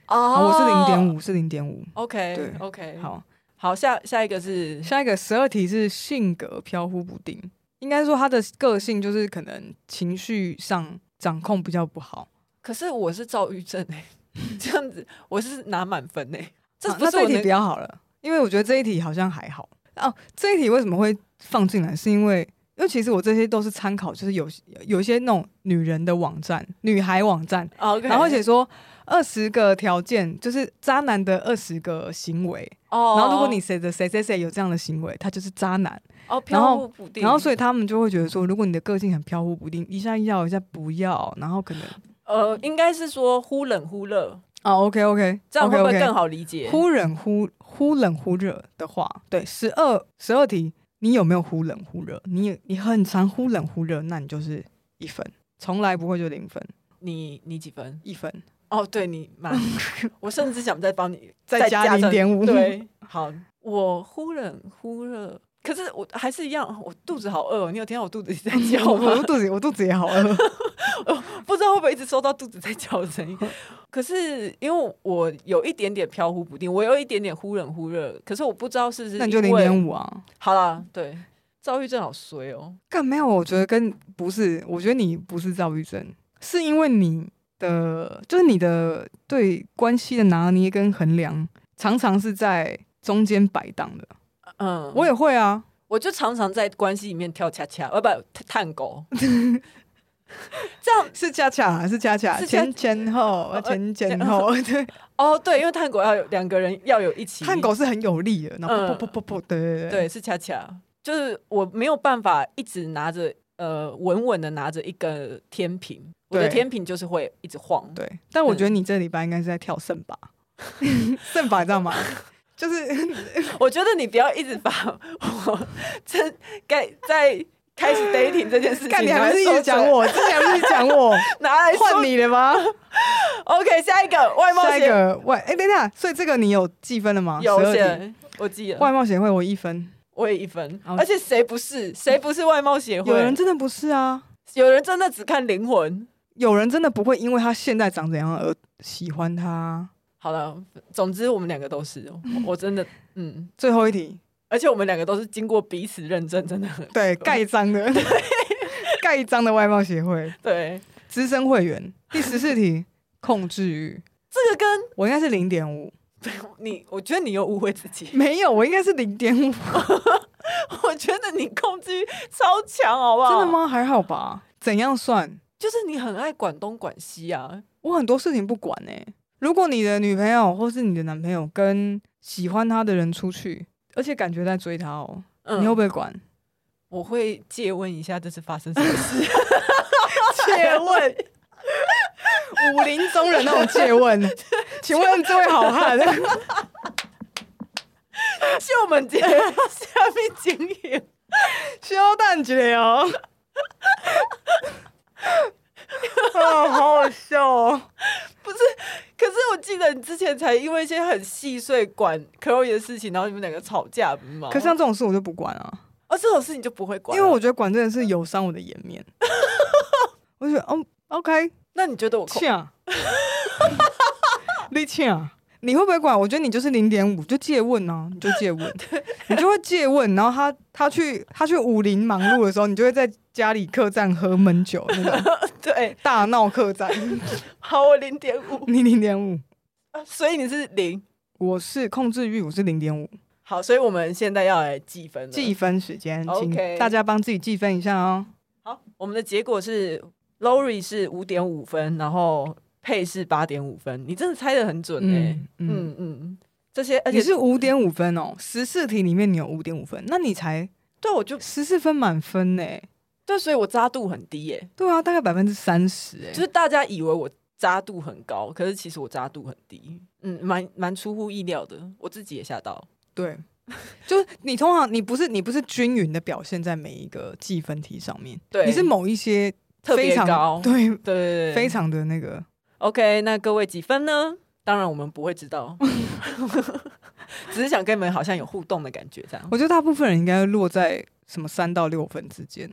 哦，我是零点五，是零点五。OK，对，OK，好，好，下下一个是下一个十二题是性格飘忽不定，应该说他的个性就是可能情绪上掌控比较不好。可是我是躁郁症哎、欸，*laughs* 这样子我是拿满分哎、欸，这不是、啊、这一题比较好了，因为我觉得这一题好像还好哦。这一题为什么会放进来？是因为因为其实我这些都是参考，就是有有一些那种女人的网站、女孩网站.然后写说二十个条件，就是渣男的二十个行为。哦、oh.，然后如果你谁的谁谁谁有这样的行为，他就是渣男。哦、oh,，飘忽不定。然后所以他们就会觉得说，如果你的个性很飘忽不定，一下要一下不要，然后可能呃，应该是说忽冷忽热。哦、oh,，OK OK，这样会不会更好理解？忽冷忽忽冷忽热的话，对，十二十二题。你有没有忽冷忽热？你你很常忽冷忽热，那你就是一分，从来不会就零分。你你几分？一分。哦，对你满，*laughs* 我甚至想再帮你再加零点五。对，*laughs* 好，我忽冷忽热。可是我还是一样，我肚子好饿。你有听到我肚子在叫吗？我肚子，我肚子也好饿。*laughs* 不知道会不会一直收到肚子在叫的声音。*laughs* 可是因为我有一点点飘忽不定，我有一点点忽冷忽热。可是我不知道是不是。那你就零点五啊？好了，对，躁郁症好衰哦。干没有？我觉得跟不是，我觉得你不是躁郁症，是因为你的就是你的对关系的拿捏跟衡量，常常是在中间摆荡的。嗯，我也会啊，我就常常在关系里面跳恰恰，呃，不，探狗，这样 *laughs* 是恰恰还是恰恰？前前后，前前后，对，哦，对，因为探狗要有两个人要有一起，探狗是很有力的，然后噗噗噗噗，对对对，对，是恰恰，就是我没有办法一直拿着，呃，稳稳的拿着一个天平，我的天平就是会一直晃，对，但我觉得你这礼拜应该是在跳圣把，*laughs* 圣把你知道吗？就是，我觉得你不要一直把我这该在开始 dating 这件事情，看你还是一直讲我，之前不是讲我拿来换你的吗？OK，下一个外貌协会，下一个外，哎、欸，等一下，所以这个你有计分了吗？有，我记了。外貌协会我一分，我也一分，而且谁不是？谁不是外貌协会？有人真的不是啊，有人真的只看灵魂，有人真的不会因为他现在长怎样而喜欢他。好了，总之我们两个都是，我真的，嗯，最后一题，而且我们两个都是经过彼此认证，真的很对 *laughs* 盖章的，盖章的外貌协会，对资深会员。第十四题，控制欲，这个跟我应该是零点五，*laughs* 你我觉得你又误会自己，没有，我应该是零点五，*laughs* 我觉得你控制欲超强，好不好？真的吗？还好吧？怎样算？就是你很爱管东管西啊，我很多事情不管哎、欸。如果你的女朋友或是你的男朋友跟喜欢他的人出去，而且感觉在追他哦，嗯，你会不会管？我会借问一下这是发生什么事？*laughs* 借问武林中人那种借问，*laughs* 请问这位好汉，是我们家下面经营 *laughs* 小蛋姐哦，啊，好好笑哦，不是。可是我记得你之前才因为一些很细碎管 Chloe 的事情，然后你们两个吵架，不是吗？可像这种事我就不管啊，而、哦、这种事你就不会管，因为我觉得管真的是有伤我的颜面。*laughs* 我就觉得，嗯，OK，那你觉得我欠啊？*laughs* 你呛？你会不会管？我觉得你就是零点五，就借问啊，*laughs* 你就借问，你就会借问，然后他他去他去武林忙碌的时候，你就会在家里客栈喝闷酒那种，*laughs* 对，大闹客栈。*laughs* 好，我零点五，你零点五，所以你是零，我是控制欲，我是零点五。好，所以我们现在要来计分，计分时间，请大家帮自己计分一下哦。好，我们的结果是 Lori 是五点五分，然后。配是八点五分，你真的猜的很准哎、欸！嗯嗯，嗯，这些而且是五点五分哦，十四题里面你有五点五分，那你才对，我就十四分满分呢、欸。对，所以我扎度很低耶、欸。对啊，大概百分之三十哎，就是大家以为我扎度很高，可是其实我扎度很低，嗯，蛮蛮出乎意料的，我自己也吓到。对，就是你通常你不是你不是均匀的表现在每一个计分题上面，对，你是某一些非常特别高，对对，非常的那个。OK，那各位几分呢？当然我们不会知道，*laughs* 只是想跟你们好像有互动的感觉，这样。我觉得大部分人应该落在什么三到六分之间，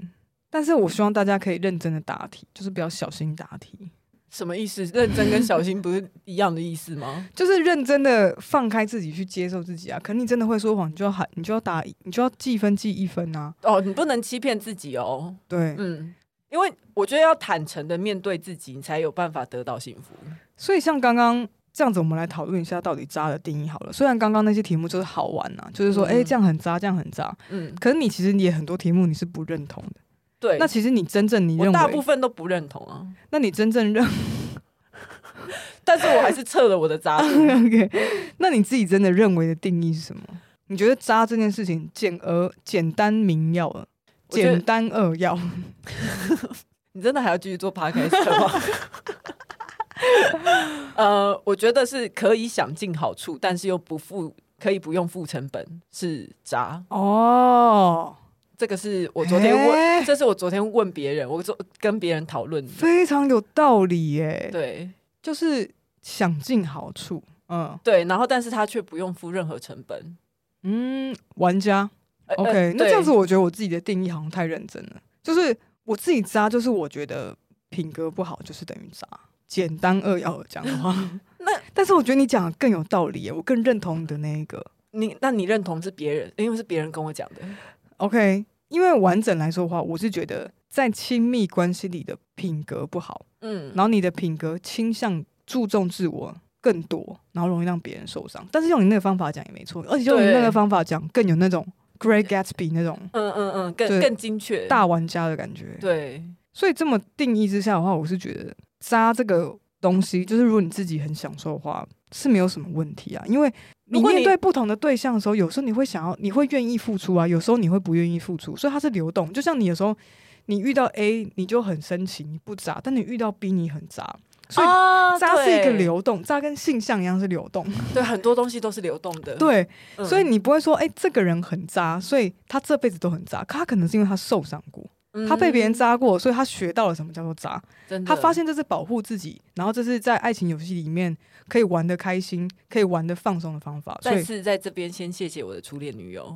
但是我希望大家可以认真的答题，就是不要小心答题。什么意思？认真跟小心不是一样的意思吗？*laughs* 就是认真的放开自己去接受自己啊！可能你真的会说谎，你就要喊，你就要打，你就要记分记一分啊！哦，你不能欺骗自己哦。对，嗯。因为我觉得要坦诚的面对自己，你才有办法得到幸福。所以像刚刚这样子，我们来讨论一下到底渣的定义好了。虽然刚刚那些题目就是好玩呐、啊，就是说，哎、嗯欸，这样很渣，这样很渣。嗯，可是你其实你也很多题目你是不认同的。对，那其实你真正你认为大部分都不认同啊。那你真正认，*laughs* 但是我还是测了我的渣。*laughs* OK，那你自己真的认为的定义是什么？你觉得渣这件事情简而简单明了了，简单扼要。*laughs* 你真的还要继续做 podcast 吗？*laughs* 呃，我觉得是可以想尽好处，但是又不付，可以不用付成本，是渣哦。这个是我昨天问，欸、这是我昨天问别人，我昨跟别人讨论，非常有道理耶。对，就是想尽好处，嗯，对，然后但是他却不用付任何成本，嗯，玩家，OK，那这样子我觉得我自己的定义好像太认真了，就是我自己渣，就是我觉得品格不好就是等于渣。简单扼要的讲的话，*laughs* 那但是我觉得你讲的更有道理，我更认同你的那一个。你那你认同是别人，因为是别人跟我讲的。OK，因为完整来说的话，我是觉得在亲密关系里的品格不好，嗯，然后你的品格倾向注重自我更多，然后容易让别人受伤。但是用你那个方法讲也没错，而且用你那个方法讲更有那种 Great Gatsby 那种，嗯嗯嗯，更更精确大玩家的感觉。对，所以这么定义之下的话，我是觉得。渣这个东西，就是如果你自己很享受的话，是没有什么问题啊。因为你面对不同的对象的时候，有时候你会想要，你会愿意付出啊；有时候你会不愿意付出，所以它是流动。就像你有时候你遇到 A，你就很深情，你不渣；但你遇到 B，你很渣。所以渣是一个流动，渣跟性向一样是流动。对，很多东西都是流动的。对，所以你不会说，哎，这个人很渣，所以他这辈子都很渣。可他可能是因为他受伤过。他被别人渣过，所以他学到了什么叫做渣。他发现这是保护自己，然后这是在爱情游戏里面可以玩的开心、可以玩的放松的方法。但是在这边先谢谢我的初恋女友，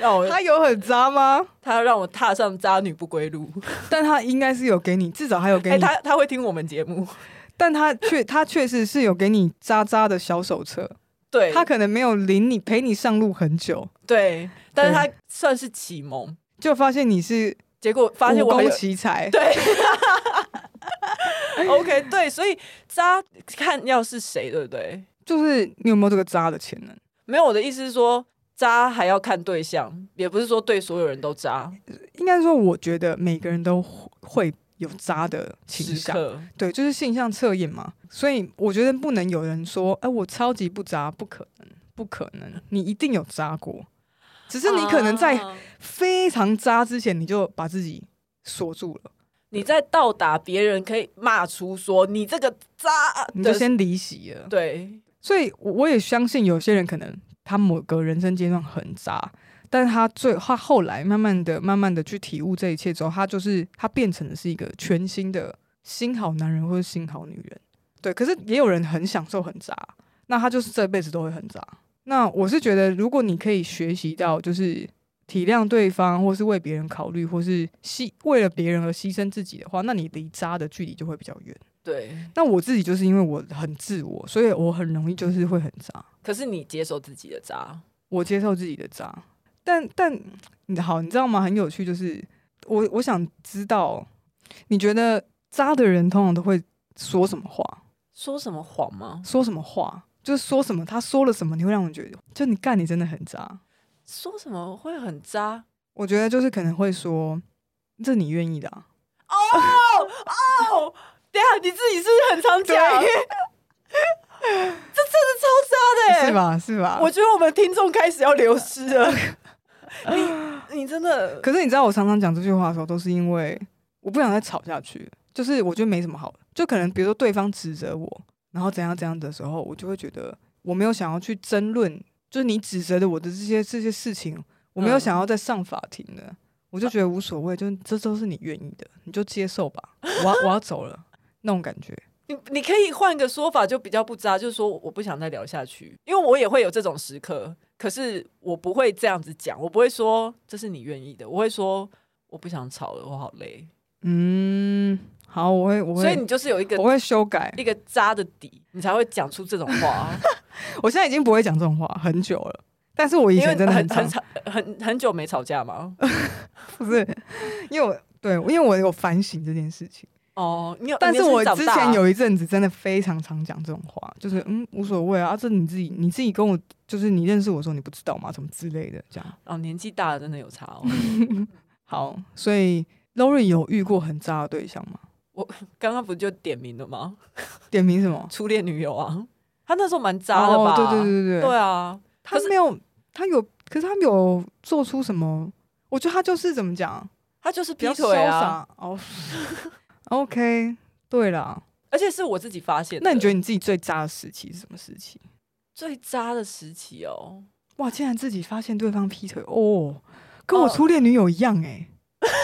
让我他有很渣吗？他让我踏上渣女不归路，*laughs* 但他应该是有给你，至少还有给你。他他会听我们节目，但他确他确实是有给你渣渣的小手册。对，他可能没有领你陪你上路很久，对，但是他算是启蒙。就发现你是，结果发现我很奇才，对，*laughs* OK，对，所以渣看要是谁，对不对？就是你有没有这个渣的潜能？没有，我的意思是说，渣还要看对象，也不是说对所有人都渣。应该说，我觉得每个人都会有渣的倾向，对，就是性向测验嘛。所以我觉得不能有人说，哎、呃，我超级不渣，不可能，不可能，你一定有渣过。只是你可能在非常渣之前，你就把自己锁住了。你在到达别人可以骂出说你这个渣，你就先离席了。对，所以我也相信有些人可能他某个人生阶段很渣，但是他最他后来慢慢的、慢慢的去体悟这一切之后，他就是他变成的是一个全新的新好男人或者新好女人。对，可是也有人很享受很渣，那他就是这辈子都会很渣。那我是觉得，如果你可以学习到，就是体谅对方，或是为别人考虑，或是牺为了别人而牺牲自己的话，那你离渣的距离就会比较远。对。那我自己就是因为我很自我，所以我很容易就是会很渣。可是你接受自己的渣，我接受自己的渣，但但你好，你知道吗？很有趣，就是我我想知道，你觉得渣的人通常都会说什么话？说什么谎吗？说什么话？就是说什么，他说了什么，你会让我觉得，就你干，你真的很渣。说什么会很渣？我觉得就是可能会说，这你愿意的啊。哦哦，等下你自己是不是很常讲？*laughs* 这真的超渣的，是吧？是吧？我觉得我们听众开始要流失了。*laughs* 你你真的？可是你知道，我常常讲这句话的时候，都是因为我不想再吵下去。就是我觉得没什么好的，就可能比如说对方指责我。然后怎样怎样的时候，我就会觉得我没有想要去争论，就是你指责的我的这些这些事情，我没有想要再上法庭的，嗯、我就觉得无所谓，就这都是你愿意的，你就接受吧。我要我要走了，那种感觉。你你可以换个说法，就比较不渣，就是说我不想再聊下去，因为我也会有这种时刻，可是我不会这样子讲，我不会说这是你愿意的，我会说我不想吵了，我好累。嗯。好，我会，我会，所以你就是有一个，我会修改一个渣的底，你才会讲出这种话。*laughs* 我现在已经不会讲这种话很久了，但是我以前真的很很很很，很久没吵架吗？*laughs* 不是，因为我对，因为我有反省这件事情。哦，你有，但是我之前有一一阵子真的非常常讲这种话，就是嗯无所谓啊，这你自己你自己跟我就是你认识我的时候你不知道吗？什么之类的这样。哦，年纪大了真的有差哦。*laughs* 好，所以 Lori 有遇过很渣的对象吗？我刚刚不就点名了吗？点名什么？初恋女友啊，他那时候蛮渣的吧？哦？对对对对对啊，他没有，他有，可是他没有做出什么？我觉得他就是怎么讲，他就是劈腿啊。哦 *laughs*，OK，对了，而且是我自己发现。那你觉得你自己最渣的时期是什么时期？最渣的时期哦，哇，竟然自己发现对方劈腿哦，跟我初恋女友一样哎。Oh. *laughs*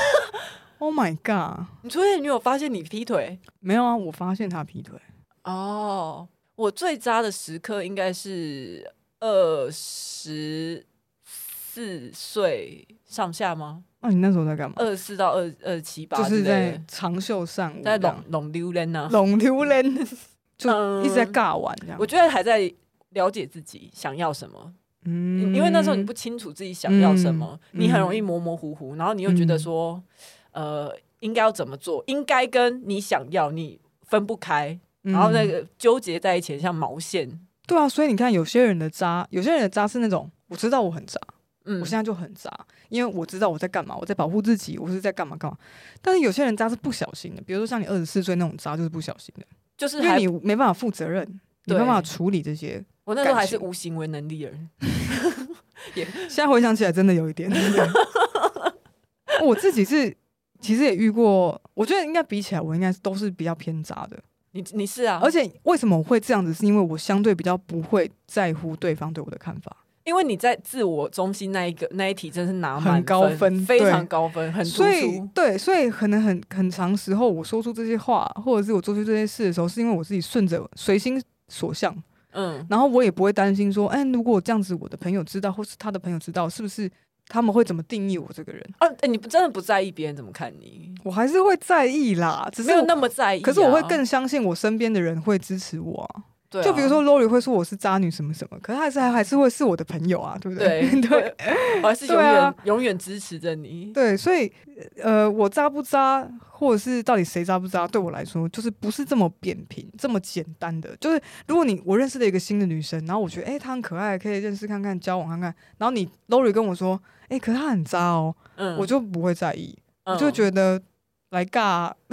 Oh my god！你初恋女友发现你劈腿？没有啊，我发现他劈腿。哦，我最渣的时刻应该是二十四岁上下吗？那、啊、你那时候在干嘛？二十四到二二七八，就是在长袖善舞，在龙龙溜人呢，龙溜人，*laughs* 就一直在尬玩这样。我觉得还在了解自己想要什么。嗯，因为那时候你不清楚自己想要什么，嗯、你很容易模模糊糊，然后你又觉得说。呃，应该要怎么做？应该跟你想要你分不开，嗯、然后那个纠结在一起，像毛线。对啊，所以你看，有些人的渣，有些人的渣是那种我知道我很渣，嗯，我现在就很渣，因为我知道我在干嘛，我在保护自己，我是在干嘛干嘛。但是有些人渣是不小心的，比如说像你二十四岁那种渣，就是不小心的，就是因为你没办法负责任，你没办法处理这些。我那时候还是无行为能力人，*laughs* 也现在回想起来真的有一点。我自己是。其实也遇过，我觉得应该比起来，我应该都是比较偏渣的。你你是啊，而且为什么我会这样子？是因为我相对比较不会在乎对方对我的看法。因为你在自我中心那一个那一题，真是拿很高分，非常高分，很所以。对，所以可能很很长时候，我说出这些话，或者是我做出这些事的时候，是因为我自己顺着随心所向。嗯，然后我也不会担心说，哎，如果这样子，我的朋友知道，或是他的朋友知道，是不是？他们会怎么定义我这个人？啊，欸、你真的不在意别人怎么看你？我还是会在意啦，只是没有那么在意、啊。可是我会更相信我身边的人会支持我、啊。对、啊，就比如说 Lori 会说我是渣女什么什么，可是还是还还是会是我的朋友啊，对不对？对，*laughs* 对我还是永远、啊、永远支持着你。对，所以呃，我渣不渣，或者是到底谁渣不渣，对我来说就是不是这么扁平、这么简单的。就是如果你我认识了一个新的女生，然后我觉得哎、欸、她很可爱，可以认识看看、交往看看，然后你 Lori 跟我说。哎、欸，可是她很渣哦，嗯、我就不会在意，嗯、我就觉得来尬、啊，*laughs*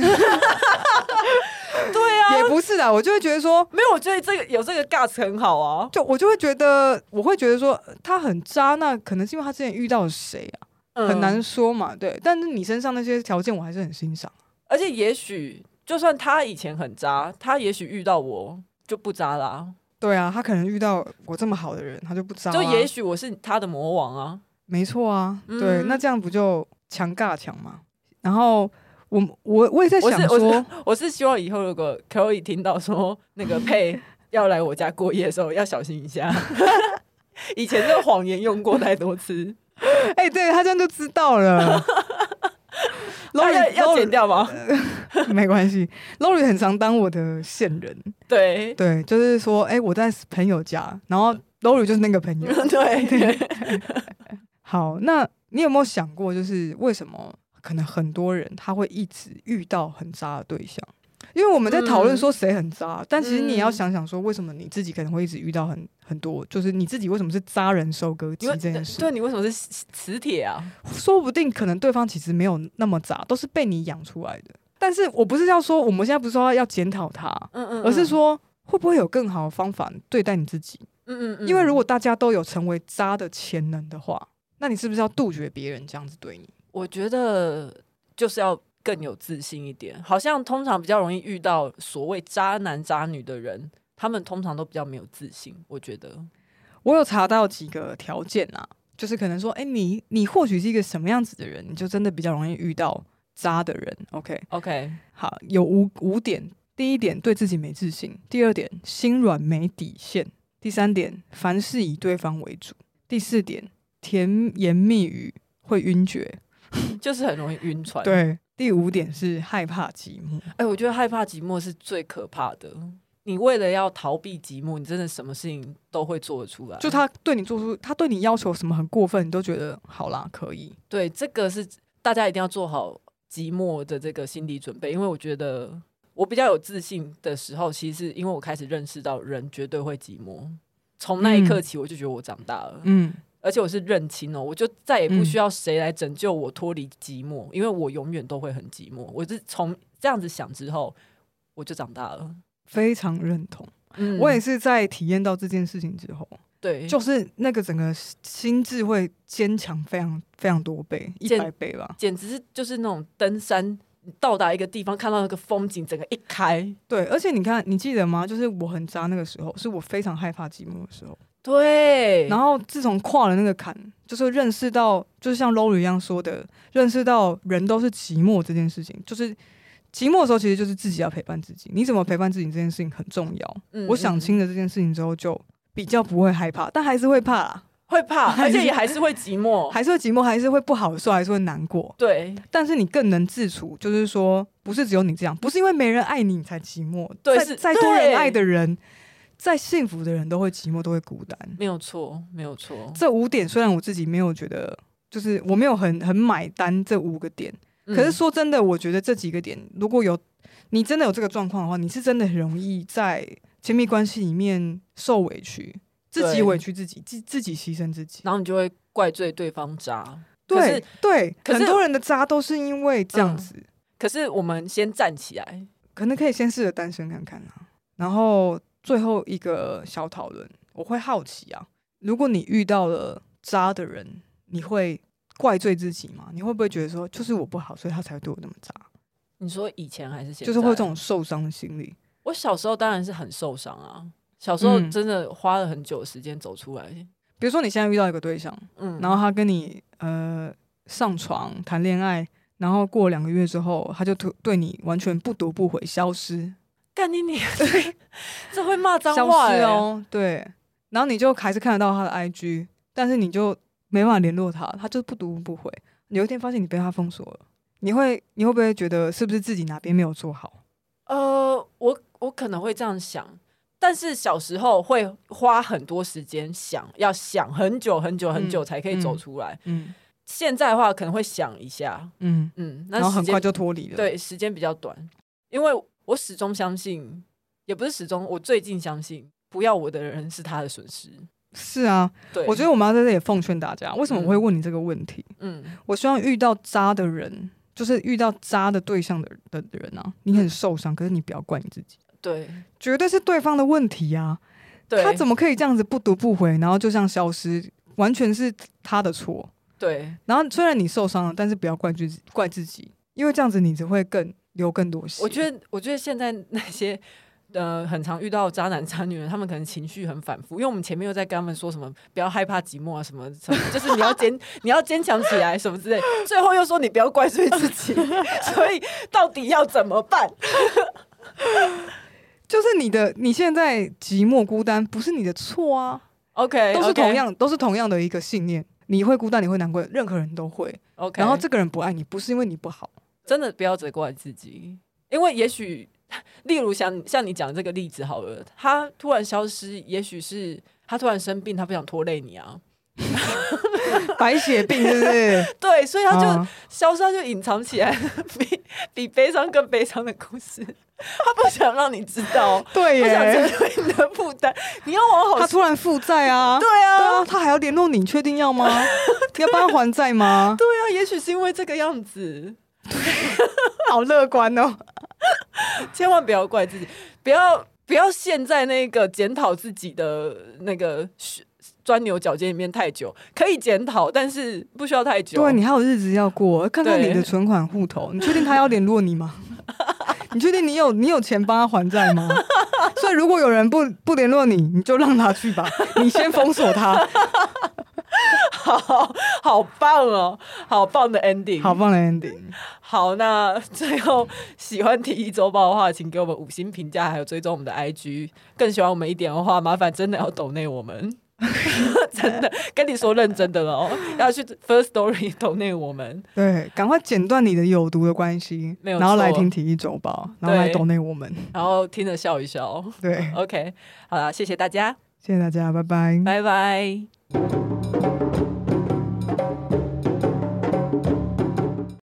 对啊，也不是的，我就会觉得说，没有，我觉得这个有这个尬词很好啊，就我就会觉得，我会觉得说他很渣，那可能是因为他之前遇到了谁啊，嗯、很难说嘛，对，但是你身上那些条件我还是很欣赏，而且也许就算他以前很渣，他也许遇到我就不渣啦、啊，对啊，他可能遇到我这么好的人，他就不渣、啊，就也许我是他的魔王啊。没错啊，对，嗯、那这样不就强尬强吗？然后我我我也在想说，我是，*laughs* 我是希望以后如果可以听到说那个佩要来我家过夜的时候，要小心一下。*laughs* 以前这个谎言用过太多次，*laughs* 哎、欸，对他这样就知道了。Lori 要剪掉吗？没关系，Lori 很常当我的线人。对对，就是说，哎、欸，我在朋友家，然后 Lori 就是那个朋友。对对。好，那你有没有想过，就是为什么可能很多人他会一直遇到很渣的对象？因为我们在讨论说谁很渣，嗯、但其实你也要想想说，为什么你自己可能会一直遇到很很多，就是你自己为什么是渣人收割机这件事？对，你为什么是磁铁啊？说不定可能对方其实没有那么渣，都是被你养出来的。但是我不是要说，我们现在不是说要检讨他，嗯，嗯嗯，而是说会不会有更好的方法对待你自己？嗯嗯嗯，因为如果大家都有成为渣的潜能的话。那你是不是要杜绝别人这样子对你？我觉得就是要更有自信一点。好像通常比较容易遇到所谓渣男渣女的人，他们通常都比较没有自信。我觉得我有查到几个条件啊，就是可能说，哎、欸，你你或许是一个什么样子的人，你就真的比较容易遇到渣的人。OK OK，好，有五五点。第一点，对自己没自信；第二点，心软没底线；第三点，凡事以对方为主；第四点。甜言蜜语会晕厥，就是很容易晕船。对，第五点是害怕寂寞。哎、欸，我觉得害怕寂寞是最可怕的。你为了要逃避寂寞，你真的什么事情都会做得出来。就他对你做出，他对你要求什么很过分，你都觉得好啦，可以。对，这个是大家一定要做好寂寞的这个心理准备，因为我觉得我比较有自信的时候，其实是因为我开始认识到人绝对会寂寞。从那一刻起，我就觉得我长大了。嗯，而且我是认清哦，我就再也不需要谁来拯救我脱离寂寞，因为我永远都会很寂寞。我是从这样子想之后，我就长大了，非常认同。嗯，我也是在体验到这件事情之后。对，就是那个整个心智会坚强非常非常多倍，一百倍吧，简直是就是那种登山到达一个地方，看到那个风景，整个一开。对，而且你看，你记得吗？就是我很渣那个时候，是我非常害怕寂寞的时候。对，然后自从跨了那个坎，就是认识到，就是像 Lori 一样说的，认识到人都是寂寞这件事情，就是寂寞的时候，其实就是自己要陪伴自己。你怎么陪伴自己这件事情很重要。嗯，我想清了这件事情之后就。比较不会害怕，但还是会怕啦，会怕，*laughs* 而且也还是会寂寞，还是会寂寞，还是会不好受，还是会难过。对，但是你更能自处，就是说，不是只有你这样，不是因为没人爱你你才寂寞。对，再，再多人爱的人，再幸福的人都会寂寞，都会孤单。没有错，没有错。这五点虽然我自己没有觉得，就是我没有很很买单这五个点，嗯，可是说真的，我觉得这几个点，如果有你真的有这个状况的话，你是真的很容易在。亲密关系里面受委屈，自己委屈自己，自自己牺牲自己，然后你就会怪罪对方渣。对对，很多人的渣都是因为这样子。嗯，可是我们先站起来，可能可以先试着单身看看啊。然后最后一个小讨论，我会好奇啊，如果你遇到了渣的人，你会怪罪自己吗？你会不会觉得说，就是我不好，所以他才会对我那么渣？你说以前还是现在？就是会有这种受伤的心理。我小时候当然是很受伤啊，小时候真的花了很久的时间走出来。嗯。比如说你现在遇到一个对象，嗯，然后他跟你呃上床谈恋爱，然后过两个月之后，他就对对你完全不读不回，消失。干你你，*laughs* 这会骂脏话欸。哦。对，然后你就还是看得到他的 IG，但是你就没办法联络他，他就不读不回。有一天发现你被他封锁了，你会你会不会觉得是不是自己哪边没有做好？呃，我。我可能会这样想，但是小时候会花很多时间想，要想很久很久很久才可以走出来。嗯，嗯，现在的话可能会想一下，嗯嗯，那然后很快就脱离了。对，时间比较短，因为我始终相信，也不是始终，我最近相信，不要我的人是他的损失。是啊，对，我觉得我们要在这里奉劝大家，为什么我会问你这个问题？嗯，我希望遇到渣的人，就是遇到渣的对象的的人啊，你很受伤，可是你不要怪你自己。对，绝对是对方的问题呀、啊！他怎么可以这样子不读不回，然后就这样消失？完全是他的错。对，然后虽然你受伤了，但是不要怪自己，怪自己，因为这样子你只会更流更多血。我觉得，我觉得现在那些呃很常遇到渣男渣女人，他们可能情绪很反复，因为我们前面又在跟他们说什么不要害怕寂寞啊，什么什么，就是你要坚你要坚强起来什么之类，最后又说你不要怪罪自己，*laughs* 所以到底要怎么办？*laughs* 就是你的，你现在寂寞孤单不是你的错啊。OK，都是同样.都是同样的一个信念。你会孤单，你会难过，任何人都会。OK，然后这个人不爱你，不是因为你不好，真的不要责怪自己，因为也许，*laughs* 例如像像你讲这个例子好了，他突然消失，也许是他突然生病，他不想拖累你啊。*laughs* 白血病是不是？*laughs* 对，所以他就消失，他就隐藏起来，比比悲伤更悲伤的故事。他不想让你知道，对耶，不想成为你的负担。你要往好，他突然负债啊，对啊，对啊，他还要联络你，确定要吗？你要帮他还债吗？对啊，也许是因为这个样子，*laughs* 好乐观哦。*laughs* 千万不要怪自己，不要不要陷在那个检讨自己的那个。钻牛角尖里面太久，可以检讨，但是不需要太久。对，你还有日子要过，看看你的存款户头，你确定他要联络你吗？*laughs* 你确定你有你有钱帮他还债吗？所以如果有人不不联络你，你就让他去吧，你先封锁他。*laughs* 好好棒哦，好棒的 ending，好棒的 ending。好，那最后喜欢体育周报的话，请给我们五星评价，还有追踪我们的 IG。更喜欢我们一点的话，麻烦真的要抖内我们。*laughs* 真的跟你说认真的哦，要去 First Story *laughs* 抖内我们。对，赶快剪断你的有毒的关系，然后来听体育周报，然后来抖内我们，然后听着笑一笑。对，OK，好了，谢谢大家，谢谢大家，拜拜，拜拜。thank you